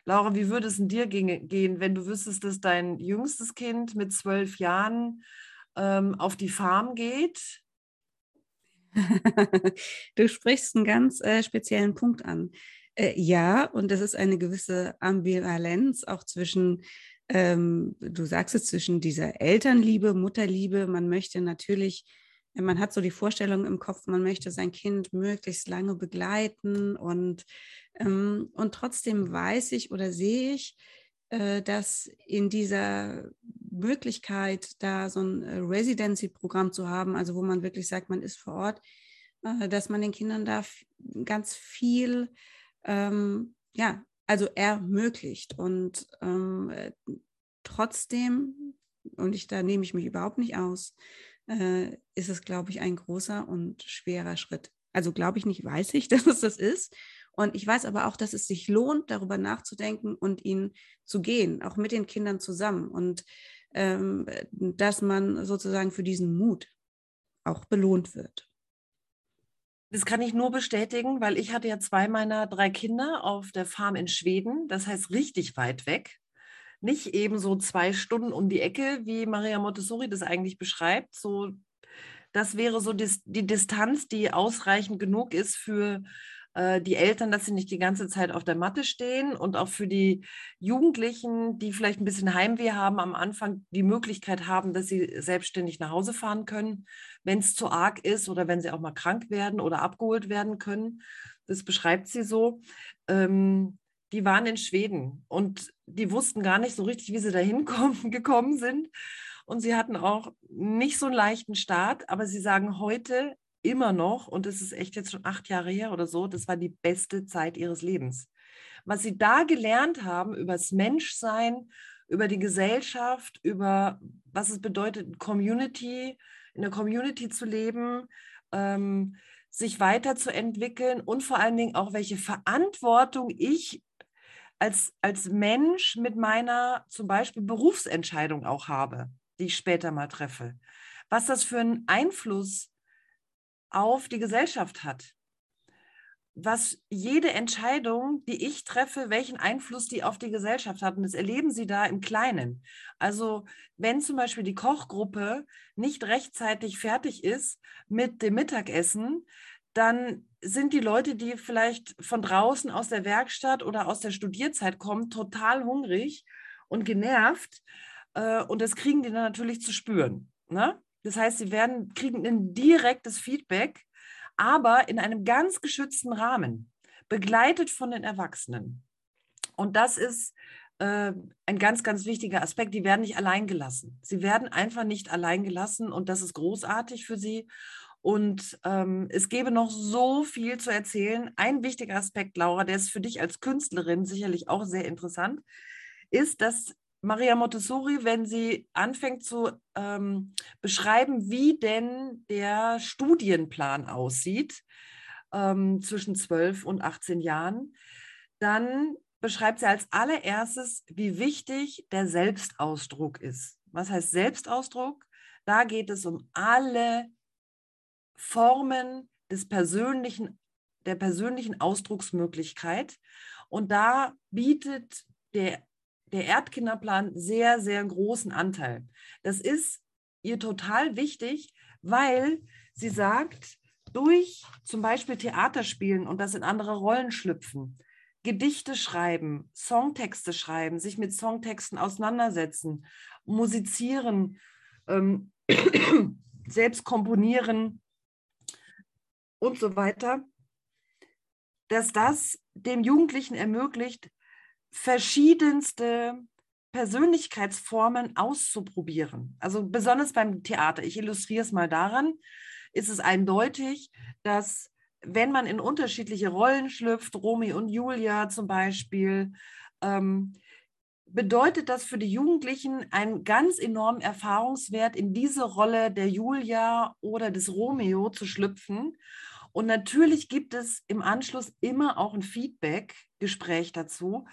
Laura, wie würde es in dir gehen, wenn du wüsstest, dass dein jüngstes Kind mit zwölf Jahren ähm, auf die Farm geht? du sprichst einen ganz äh, speziellen Punkt an. Äh, ja, und das ist eine gewisse Ambivalenz auch zwischen ähm, du sagst es zwischen dieser Elternliebe, Mutterliebe, man möchte natürlich, man hat so die Vorstellung im Kopf, man möchte sein Kind möglichst lange begleiten. Und, ähm, und trotzdem weiß ich oder sehe ich, äh, dass in dieser Möglichkeit, da so ein äh, Residency-Programm zu haben, also wo man wirklich sagt, man ist vor Ort, äh, dass man den Kindern da ganz viel, ähm, ja, also ermöglicht. Und ähm, trotzdem, und ich, da nehme ich mich überhaupt nicht aus, äh, ist es, glaube ich, ein großer und schwerer Schritt. Also glaube ich nicht, weiß ich, dass es das ist. Und ich weiß aber auch, dass es sich lohnt, darüber nachzudenken und ihn zu gehen, auch mit den Kindern zusammen. Und ähm, dass man sozusagen für diesen Mut auch belohnt wird. Das kann ich nur bestätigen, weil ich hatte ja zwei meiner drei Kinder auf der Farm in Schweden. Das heißt richtig weit weg. Nicht eben so zwei Stunden um die Ecke, wie Maria Montessori das eigentlich beschreibt. So, das wäre so die, die Distanz, die ausreichend genug ist für äh, die Eltern, dass sie nicht die ganze Zeit auf der Matte stehen und auch für die Jugendlichen, die vielleicht ein bisschen Heimweh haben, am Anfang die Möglichkeit haben, dass sie selbstständig nach Hause fahren können, wenn es zu arg ist oder wenn sie auch mal krank werden oder abgeholt werden können. Das beschreibt sie so. Ähm, die waren in Schweden und die wussten gar nicht so richtig, wie sie da gekommen sind. Und sie hatten auch nicht so einen leichten Start, aber sie sagen heute, immer noch, und das ist echt jetzt schon acht Jahre her oder so, das war die beste Zeit ihres Lebens. Was sie da gelernt haben über das Menschsein, über die Gesellschaft, über was es bedeutet, Community, in der Community zu leben, ähm, sich weiterzuentwickeln und vor allen Dingen auch, welche Verantwortung ich als, als Mensch mit meiner zum Beispiel Berufsentscheidung auch habe, die ich später mal treffe. Was das für einen Einfluss auf die Gesellschaft hat. Was jede Entscheidung, die ich treffe, welchen Einfluss die auf die Gesellschaft hat. Und das erleben Sie da im Kleinen. Also wenn zum Beispiel die Kochgruppe nicht rechtzeitig fertig ist mit dem Mittagessen, dann sind die Leute, die vielleicht von draußen aus der Werkstatt oder aus der Studierzeit kommen, total hungrig und genervt. Äh, und das kriegen die dann natürlich zu spüren. Ne? Das heißt, sie werden, kriegen ein direktes Feedback, aber in einem ganz geschützten Rahmen, begleitet von den Erwachsenen. Und das ist äh, ein ganz, ganz wichtiger Aspekt. Die werden nicht allein gelassen. Sie werden einfach nicht allein gelassen und das ist großartig für sie. Und ähm, es gäbe noch so viel zu erzählen. Ein wichtiger Aspekt, Laura, der ist für dich als Künstlerin sicherlich auch sehr interessant, ist, dass Maria Montessori, wenn sie anfängt zu ähm, beschreiben, wie denn der Studienplan aussieht ähm, zwischen 12 und 18 Jahren, dann beschreibt sie als allererstes, wie wichtig der Selbstausdruck ist. Was heißt Selbstausdruck? Da geht es um alle Formen des persönlichen, der persönlichen Ausdrucksmöglichkeit. Und da bietet der der Erdkinderplan sehr, sehr großen Anteil. Das ist ihr total wichtig, weil sie sagt, durch zum Beispiel Theaterspielen und das in andere Rollen schlüpfen, Gedichte schreiben, Songtexte schreiben, sich mit Songtexten auseinandersetzen, musizieren, ähm, selbst komponieren und so weiter, dass das dem Jugendlichen ermöglicht, verschiedenste Persönlichkeitsformen auszuprobieren. Also besonders beim Theater. Ich illustriere es mal daran, ist es eindeutig, dass wenn man in unterschiedliche Rollen schlüpft, Romy und Julia zum Beispiel, ähm, bedeutet das für die Jugendlichen einen ganz enormen Erfahrungswert, in diese Rolle der Julia oder des Romeo zu schlüpfen. Und natürlich gibt es im Anschluss immer auch ein Feedback-Gespräch dazu.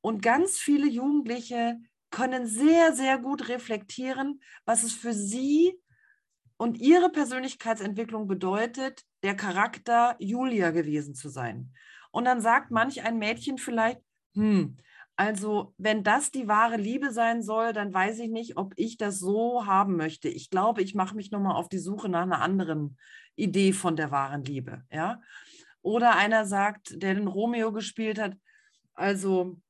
Und ganz viele Jugendliche können sehr, sehr gut reflektieren, was es für sie und ihre Persönlichkeitsentwicklung bedeutet, der Charakter Julia gewesen zu sein. Und dann sagt manch ein Mädchen vielleicht, hm, also wenn das die wahre Liebe sein soll, dann weiß ich nicht, ob ich das so haben möchte. Ich glaube, ich mache mich nochmal auf die Suche nach einer anderen Idee von der wahren Liebe. Ja? Oder einer sagt, der den Romeo gespielt hat, also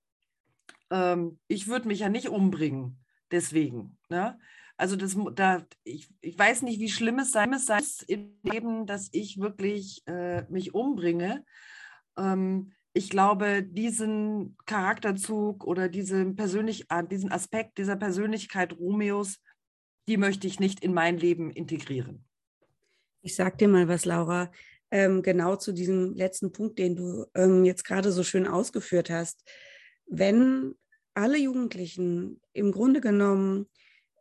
ähm, ich würde mich ja nicht umbringen deswegen. Ne? Also das, da, ich, ich weiß nicht, wie schlimm es sein muss im Leben, dass ich wirklich äh, mich umbringe. Ähm, ich glaube, diesen Charakterzug oder diesen, persönlich, äh, diesen Aspekt dieser Persönlichkeit Romeos, die möchte ich nicht in mein Leben integrieren. Ich sag dir mal was, Laura. ähm, genau zu diesem letzten Punkt, den du ähm, jetzt gerade so schön ausgeführt hast. Wenn alle Jugendlichen im Grunde genommen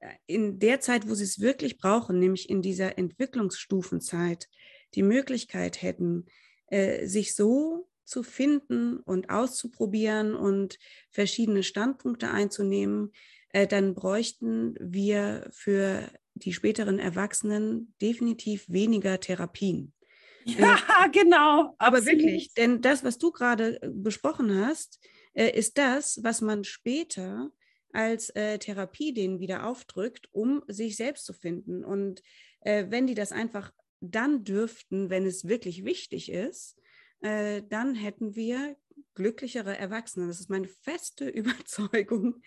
äh, in der Zeit, wo sie es wirklich brauchen, nämlich in dieser Entwicklungsstufenzeit, die Möglichkeit hätten, äh, sich so zu finden und auszuprobieren und verschiedene Standpunkte einzunehmen, äh, dann bräuchten wir für die späteren Erwachsenen definitiv weniger Therapien. Ja, genau. Aber absolut. wirklich, denn das, was du gerade besprochen hast, ist das, was man später als äh, Therapie denen wieder aufdrückt, um sich selbst zu finden. Und äh, wenn die das einfach dann dürften, wenn es wirklich wichtig ist, äh, dann hätten wir glücklichere Erwachsene. Das ist meine feste Überzeugung.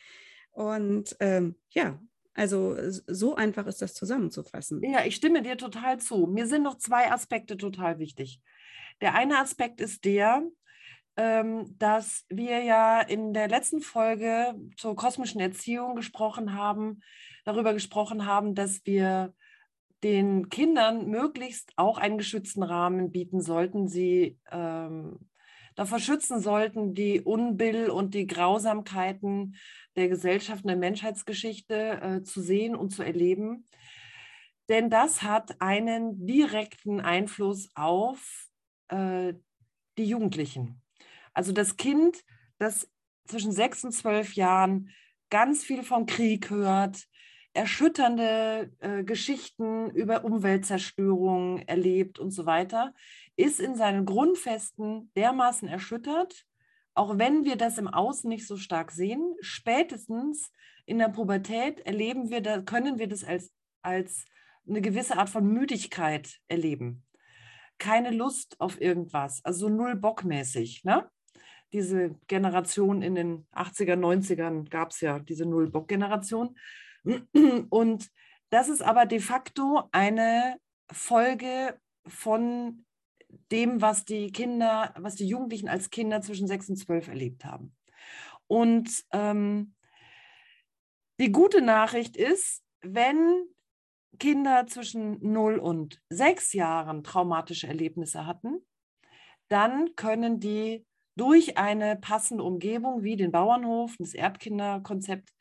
Und ähm, ja, also so einfach ist das zusammenzufassen. Ja, ich stimme dir total zu. Mir sind noch zwei Aspekte total wichtig. Der eine Aspekt ist der, dass wir ja in der letzten Folge zur kosmischen Erziehung gesprochen haben, darüber gesprochen haben, dass wir den Kindern möglichst auch einen geschützten Rahmen bieten sollten, sie ähm, davor schützen sollten, die Unbill und die Grausamkeiten der Gesellschaft und der Menschheitsgeschichte äh, zu sehen und zu erleben. Denn das hat einen direkten Einfluss auf äh, die Jugendlichen. Also das Kind, das zwischen sechs und zwölf Jahren ganz viel vom Krieg hört, erschütternde äh, Geschichten über Umweltzerstörung erlebt und so weiter, ist in seinen Grundfesten dermaßen erschüttert, auch wenn wir das im Außen nicht so stark sehen, spätestens in der Pubertät erleben wir da, können wir das als, als eine gewisse Art von Müdigkeit erleben. Keine Lust auf irgendwas, also null bockmäßig. Ne? Diese Generation in den 80er, 90ern gab es ja diese Null-Bock-Generation. Und das ist aber de facto eine Folge von dem, was die Kinder, was die Jugendlichen als Kinder zwischen 6 und 12 erlebt haben. Und ähm, die gute Nachricht ist, wenn Kinder zwischen 0 und 6 Jahren traumatische Erlebnisse hatten, dann können die durch eine passende Umgebung wie den Bauernhof, das Erdkinderkonzept,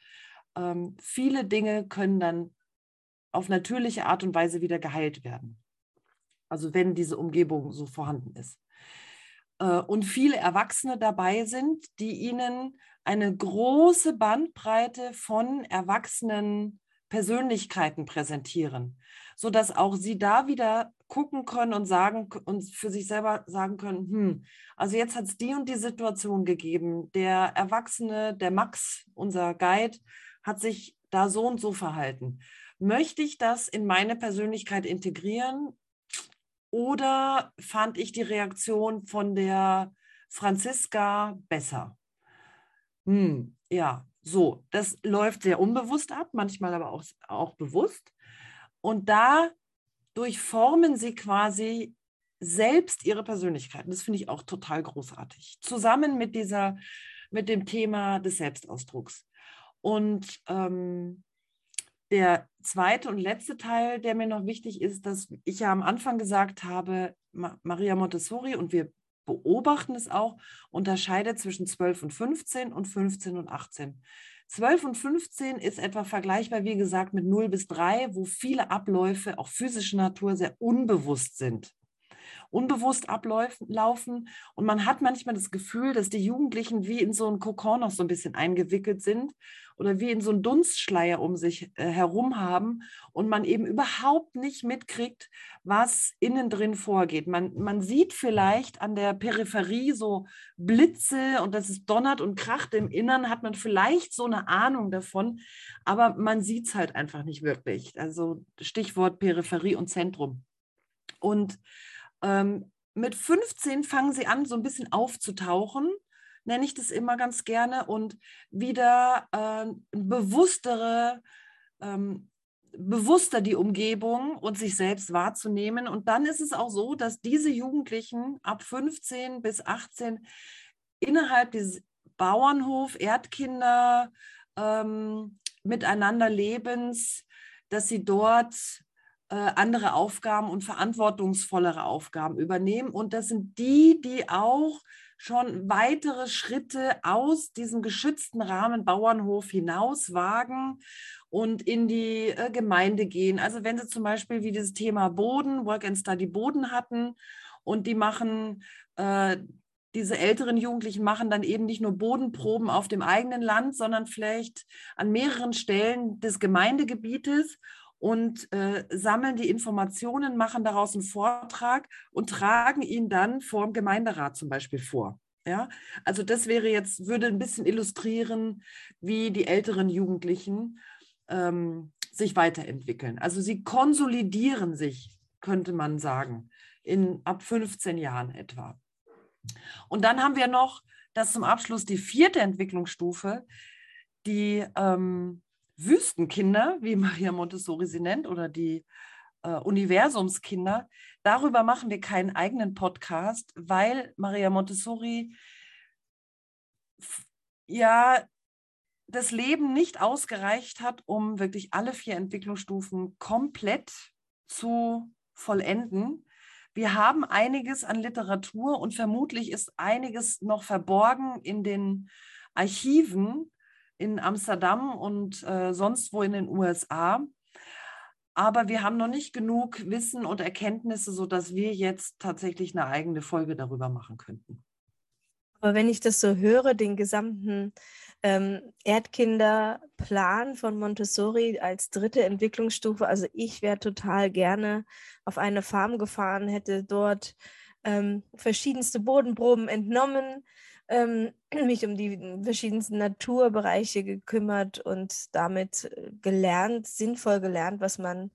ähm, viele Dinge können dann auf natürliche Art und Weise wieder geheilt werden. Also wenn diese Umgebung so vorhanden ist. Äh, und viele Erwachsene dabei sind, die ihnen eine große Bandbreite von erwachsenen Persönlichkeiten präsentieren, sodass auch sie da wieder gucken können und sagen und für sich selber sagen können, hm, also jetzt hat es die und die Situation gegeben. Der Erwachsene, der Max, unser Guide, hat sich da so und so verhalten. Möchte ich das in meine Persönlichkeit integrieren oder fand ich die Reaktion von der Franziska besser? Hm, ja, so, das läuft sehr unbewusst ab, manchmal aber auch, auch bewusst. Und da durchformen sie quasi selbst ihre Persönlichkeit. Das finde ich auch total großartig. Zusammen mit dieser, mit dem Thema des Selbstausdrucks. Und ähm, der zweite und letzte Teil, der mir noch wichtig ist, dass ich ja am Anfang gesagt habe, Ma Maria Montessori und wir beobachten es auch, unterscheidet zwischen 12 und 15 und 15 und 18. 12 und 15 ist etwa vergleichbar, wie gesagt, mit 0 bis 3, wo viele Abläufe, auch physischer Natur, sehr unbewusst sind unbewusst ablaufen. Und man hat manchmal das Gefühl, dass die Jugendlichen wie in so einen Kokon noch so ein bisschen eingewickelt sind oder wie in so einen Dunstschleier um sich äh, herum haben und man eben überhaupt nicht mitkriegt, was innen drin vorgeht. Man, man sieht vielleicht an der Peripherie so Blitze und dass es donnert und kracht. Im Innern hat man vielleicht so eine Ahnung davon, aber man sieht es halt einfach nicht wirklich. Also Stichwort Peripherie und Zentrum. Und ähm, mit 15 fangen sie an, so ein bisschen aufzutauchen, nenne ich das immer ganz gerne, und wieder äh, bewusstere, ähm, bewusster die Umgebung und sich selbst wahrzunehmen. Und dann ist es auch so, dass diese Jugendlichen ab 15 bis 18 innerhalb dieses Bauernhof, Erdkinder, ähm, miteinander Lebens, dass sie dort andere Aufgaben und verantwortungsvollere Aufgaben übernehmen. Und das sind die, die auch schon weitere Schritte aus diesem geschützten Rahmen Bauernhof hinaus wagen und in die äh, Gemeinde gehen. Also wenn Sie zum Beispiel wie das Thema Boden, Work and Study Boden hatten und die machen, äh, diese älteren Jugendlichen machen dann eben nicht nur Bodenproben auf dem eigenen Land, sondern vielleicht an mehreren Stellen des Gemeindegebietes und äh, sammeln die Informationen, machen daraus einen Vortrag und tragen ihn dann vor dem Gemeinderat zum Beispiel vor. Ja, also das wäre jetzt, würde ein bisschen illustrieren, wie die älteren Jugendlichen ähm, sich weiterentwickeln. Also sie konsolidieren sich, könnte man sagen, in ab 15 Jahren etwa. Und dann haben wir noch das zum Abschluss die vierte Entwicklungsstufe, die ähm, Wüstenkinder, wie Maria Montessori sie nennt, oder die äh, Universumskinder. Darüber machen wir keinen eigenen Podcast, weil Maria Montessori ja das Leben nicht ausgereicht hat, um wirklich alle vier Entwicklungsstufen komplett zu vollenden. Wir haben einiges an Literatur und vermutlich ist einiges noch verborgen in den Archiven in Amsterdam und äh, sonst wo in den USA. Aber wir haben noch nicht genug Wissen und Erkenntnisse, sodass wir jetzt tatsächlich eine eigene Folge darüber machen könnten. Aber wenn ich das so höre, den gesamten ähm, Erdkinderplan von Montessori als dritte Entwicklungsstufe, also ich wäre total gerne auf eine Farm gefahren, hätte dort ähm, verschiedenste Bodenproben entnommen, ähm, mich um die verschiedensten Naturbereiche gekümmert und damit äh, gelernt, sinnvoll gelernt, was man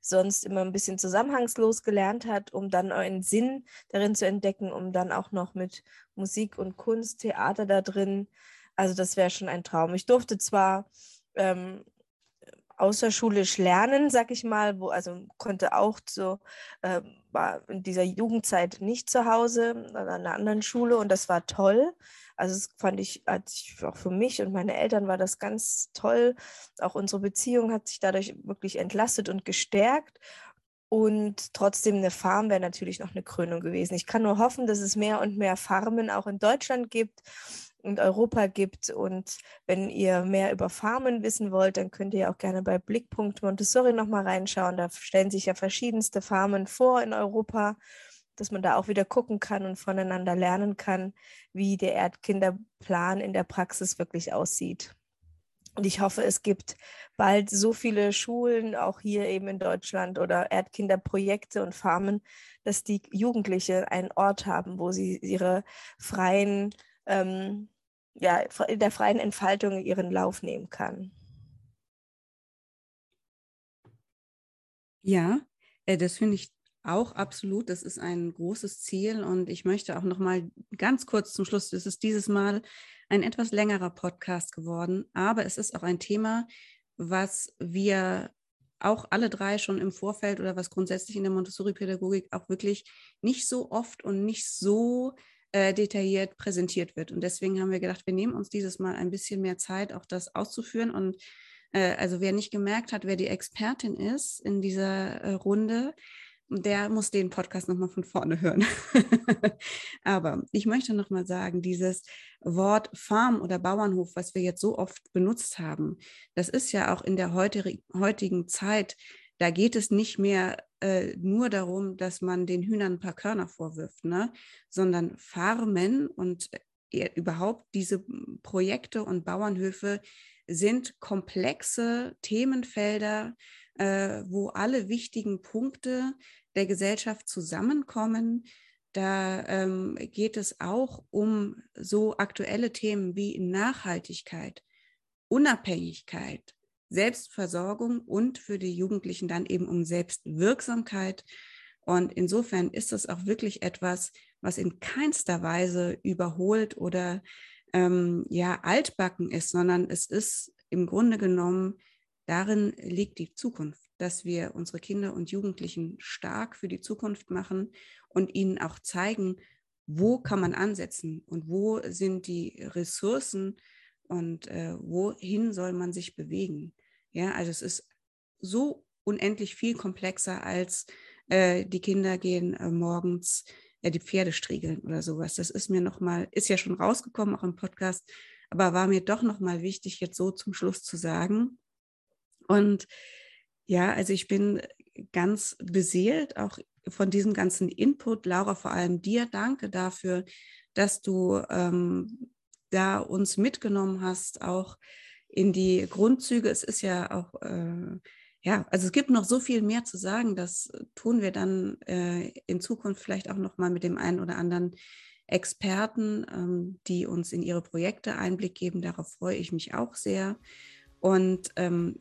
sonst immer ein bisschen zusammenhangslos gelernt hat, um dann einen Sinn darin zu entdecken, um dann auch noch mit Musik und Kunst, Theater da drin. Also das wäre schon ein Traum. Ich durfte zwar ähm, außerschulisch lernen, sag ich mal, wo also konnte auch so äh, war in dieser Jugendzeit nicht zu Hause an einer anderen Schule und das war toll. Also das fand ich, auch für mich und meine Eltern war das ganz toll. Auch unsere Beziehung hat sich dadurch wirklich entlastet und gestärkt. Und trotzdem eine Farm wäre natürlich noch eine Krönung gewesen. Ich kann nur hoffen, dass es mehr und mehr Farmen auch in Deutschland gibt und Europa gibt. Und wenn ihr mehr über Farmen wissen wollt, dann könnt ihr auch gerne bei Blickpunkt Montessori nochmal reinschauen. Da stellen sich ja verschiedenste Farmen vor in Europa, dass man da auch wieder gucken kann und voneinander lernen kann, wie der Erdkinderplan in der Praxis wirklich aussieht. Und ich hoffe, es gibt bald so viele Schulen, auch hier eben in Deutschland oder Erdkinderprojekte und Farmen, dass die Jugendliche einen Ort haben, wo sie ihre freien ähm, ja, in der freien Entfaltung ihren Lauf nehmen kann. Ja, äh, das finde ich auch absolut. Das ist ein großes Ziel und ich möchte auch noch mal ganz kurz zum Schluss. Es ist dieses Mal ein etwas längerer Podcast geworden, aber es ist auch ein Thema, was wir auch alle drei schon im Vorfeld oder was grundsätzlich in der Montessori-Pädagogik auch wirklich nicht so oft und nicht so äh, detailliert präsentiert wird. Und deswegen haben wir gedacht, wir nehmen uns dieses Mal ein bisschen mehr Zeit, auch das auszuführen. Und äh, also wer nicht gemerkt hat, wer die Expertin ist in dieser äh, Runde, der muss den Podcast nochmal von vorne hören. Aber ich möchte nochmal sagen, dieses Wort Farm oder Bauernhof, was wir jetzt so oft benutzt haben, das ist ja auch in der heutigen Zeit, da geht es nicht mehr äh, nur darum, dass man den Hühnern ein paar Körner vorwirft, ne? sondern Farmen und äh, überhaupt diese Projekte und Bauernhöfe sind komplexe Themenfelder, äh, wo alle wichtigen Punkte der Gesellschaft zusammenkommen. Da ähm, geht es auch um so aktuelle Themen wie Nachhaltigkeit, Unabhängigkeit, Selbstversorgung und für die Jugendlichen dann eben um Selbstwirksamkeit. Und insofern ist es auch wirklich etwas, was in keinster Weise überholt oder ähm, ja altbacken ist, sondern es ist im Grunde genommen, darin liegt die Zukunft, dass wir unsere Kinder und Jugendlichen stark für die Zukunft machen und ihnen auch zeigen, wo kann man ansetzen und wo sind die Ressourcen und äh, wohin soll man sich bewegen. Ja, also es ist so unendlich viel komplexer als äh, die Kinder gehen äh, morgens äh, die Pferde striegeln oder sowas. Das ist mir nochmal, ist ja schon rausgekommen, auch im Podcast, aber war mir doch nochmal wichtig, jetzt so zum Schluss zu sagen. Und ja, also ich bin ganz beseelt, auch von diesem ganzen Input. Laura, vor allem dir danke dafür, dass du ähm, da uns mitgenommen hast, auch in die Grundzüge. Es ist ja auch, äh, ja, also es gibt noch so viel mehr zu sagen. Das tun wir dann äh, in Zukunft vielleicht auch noch mal mit dem einen oder anderen Experten, ähm, die uns in ihre Projekte Einblick geben. Darauf freue ich mich auch sehr. Und ähm,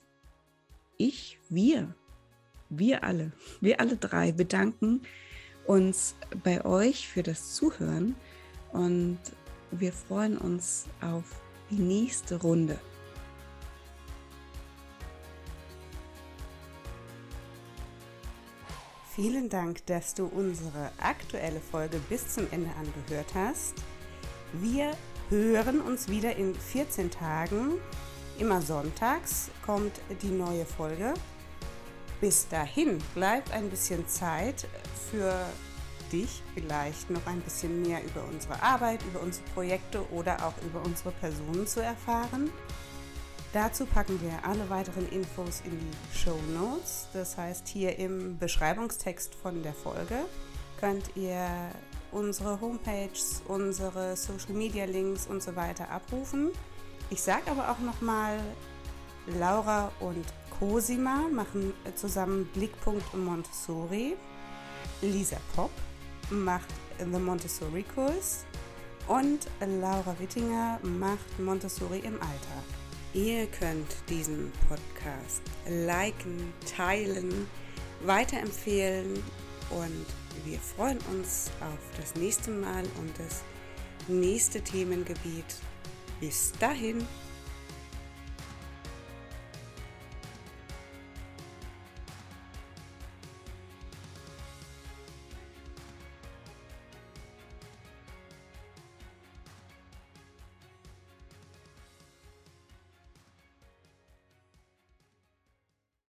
ich, wir, wir alle, wir alle drei bedanken uns bei euch für das Zuhören und wir freuen uns auf die nächste Runde. Vielen Dank, dass du unsere aktuelle Folge bis zum Ende angehört hast. Wir hören uns wieder in 14 Tagen. Immer sonntags kommt die neue Folge. Bis dahin bleibt ein bisschen Zeit für dich, vielleicht noch ein bisschen mehr über unsere Arbeit, über unsere Projekte oder auch über unsere Personen zu erfahren. Dazu packen wir alle weiteren Infos in die Show Notes. Das heißt, hier im Beschreibungstext von der Folge könnt ihr unsere Homepages, unsere Social Media Links und so weiter abrufen. Ich sage aber auch nochmal, Laura und Cosima machen zusammen Blickpunkt Montessori. Lisa Pop macht The Montessori Kurs und Laura Wittinger macht Montessori im Alter. Ihr könnt diesen Podcast liken, teilen, weiterempfehlen und wir freuen uns auf das nächste Mal und das nächste Themengebiet. Bis dahin.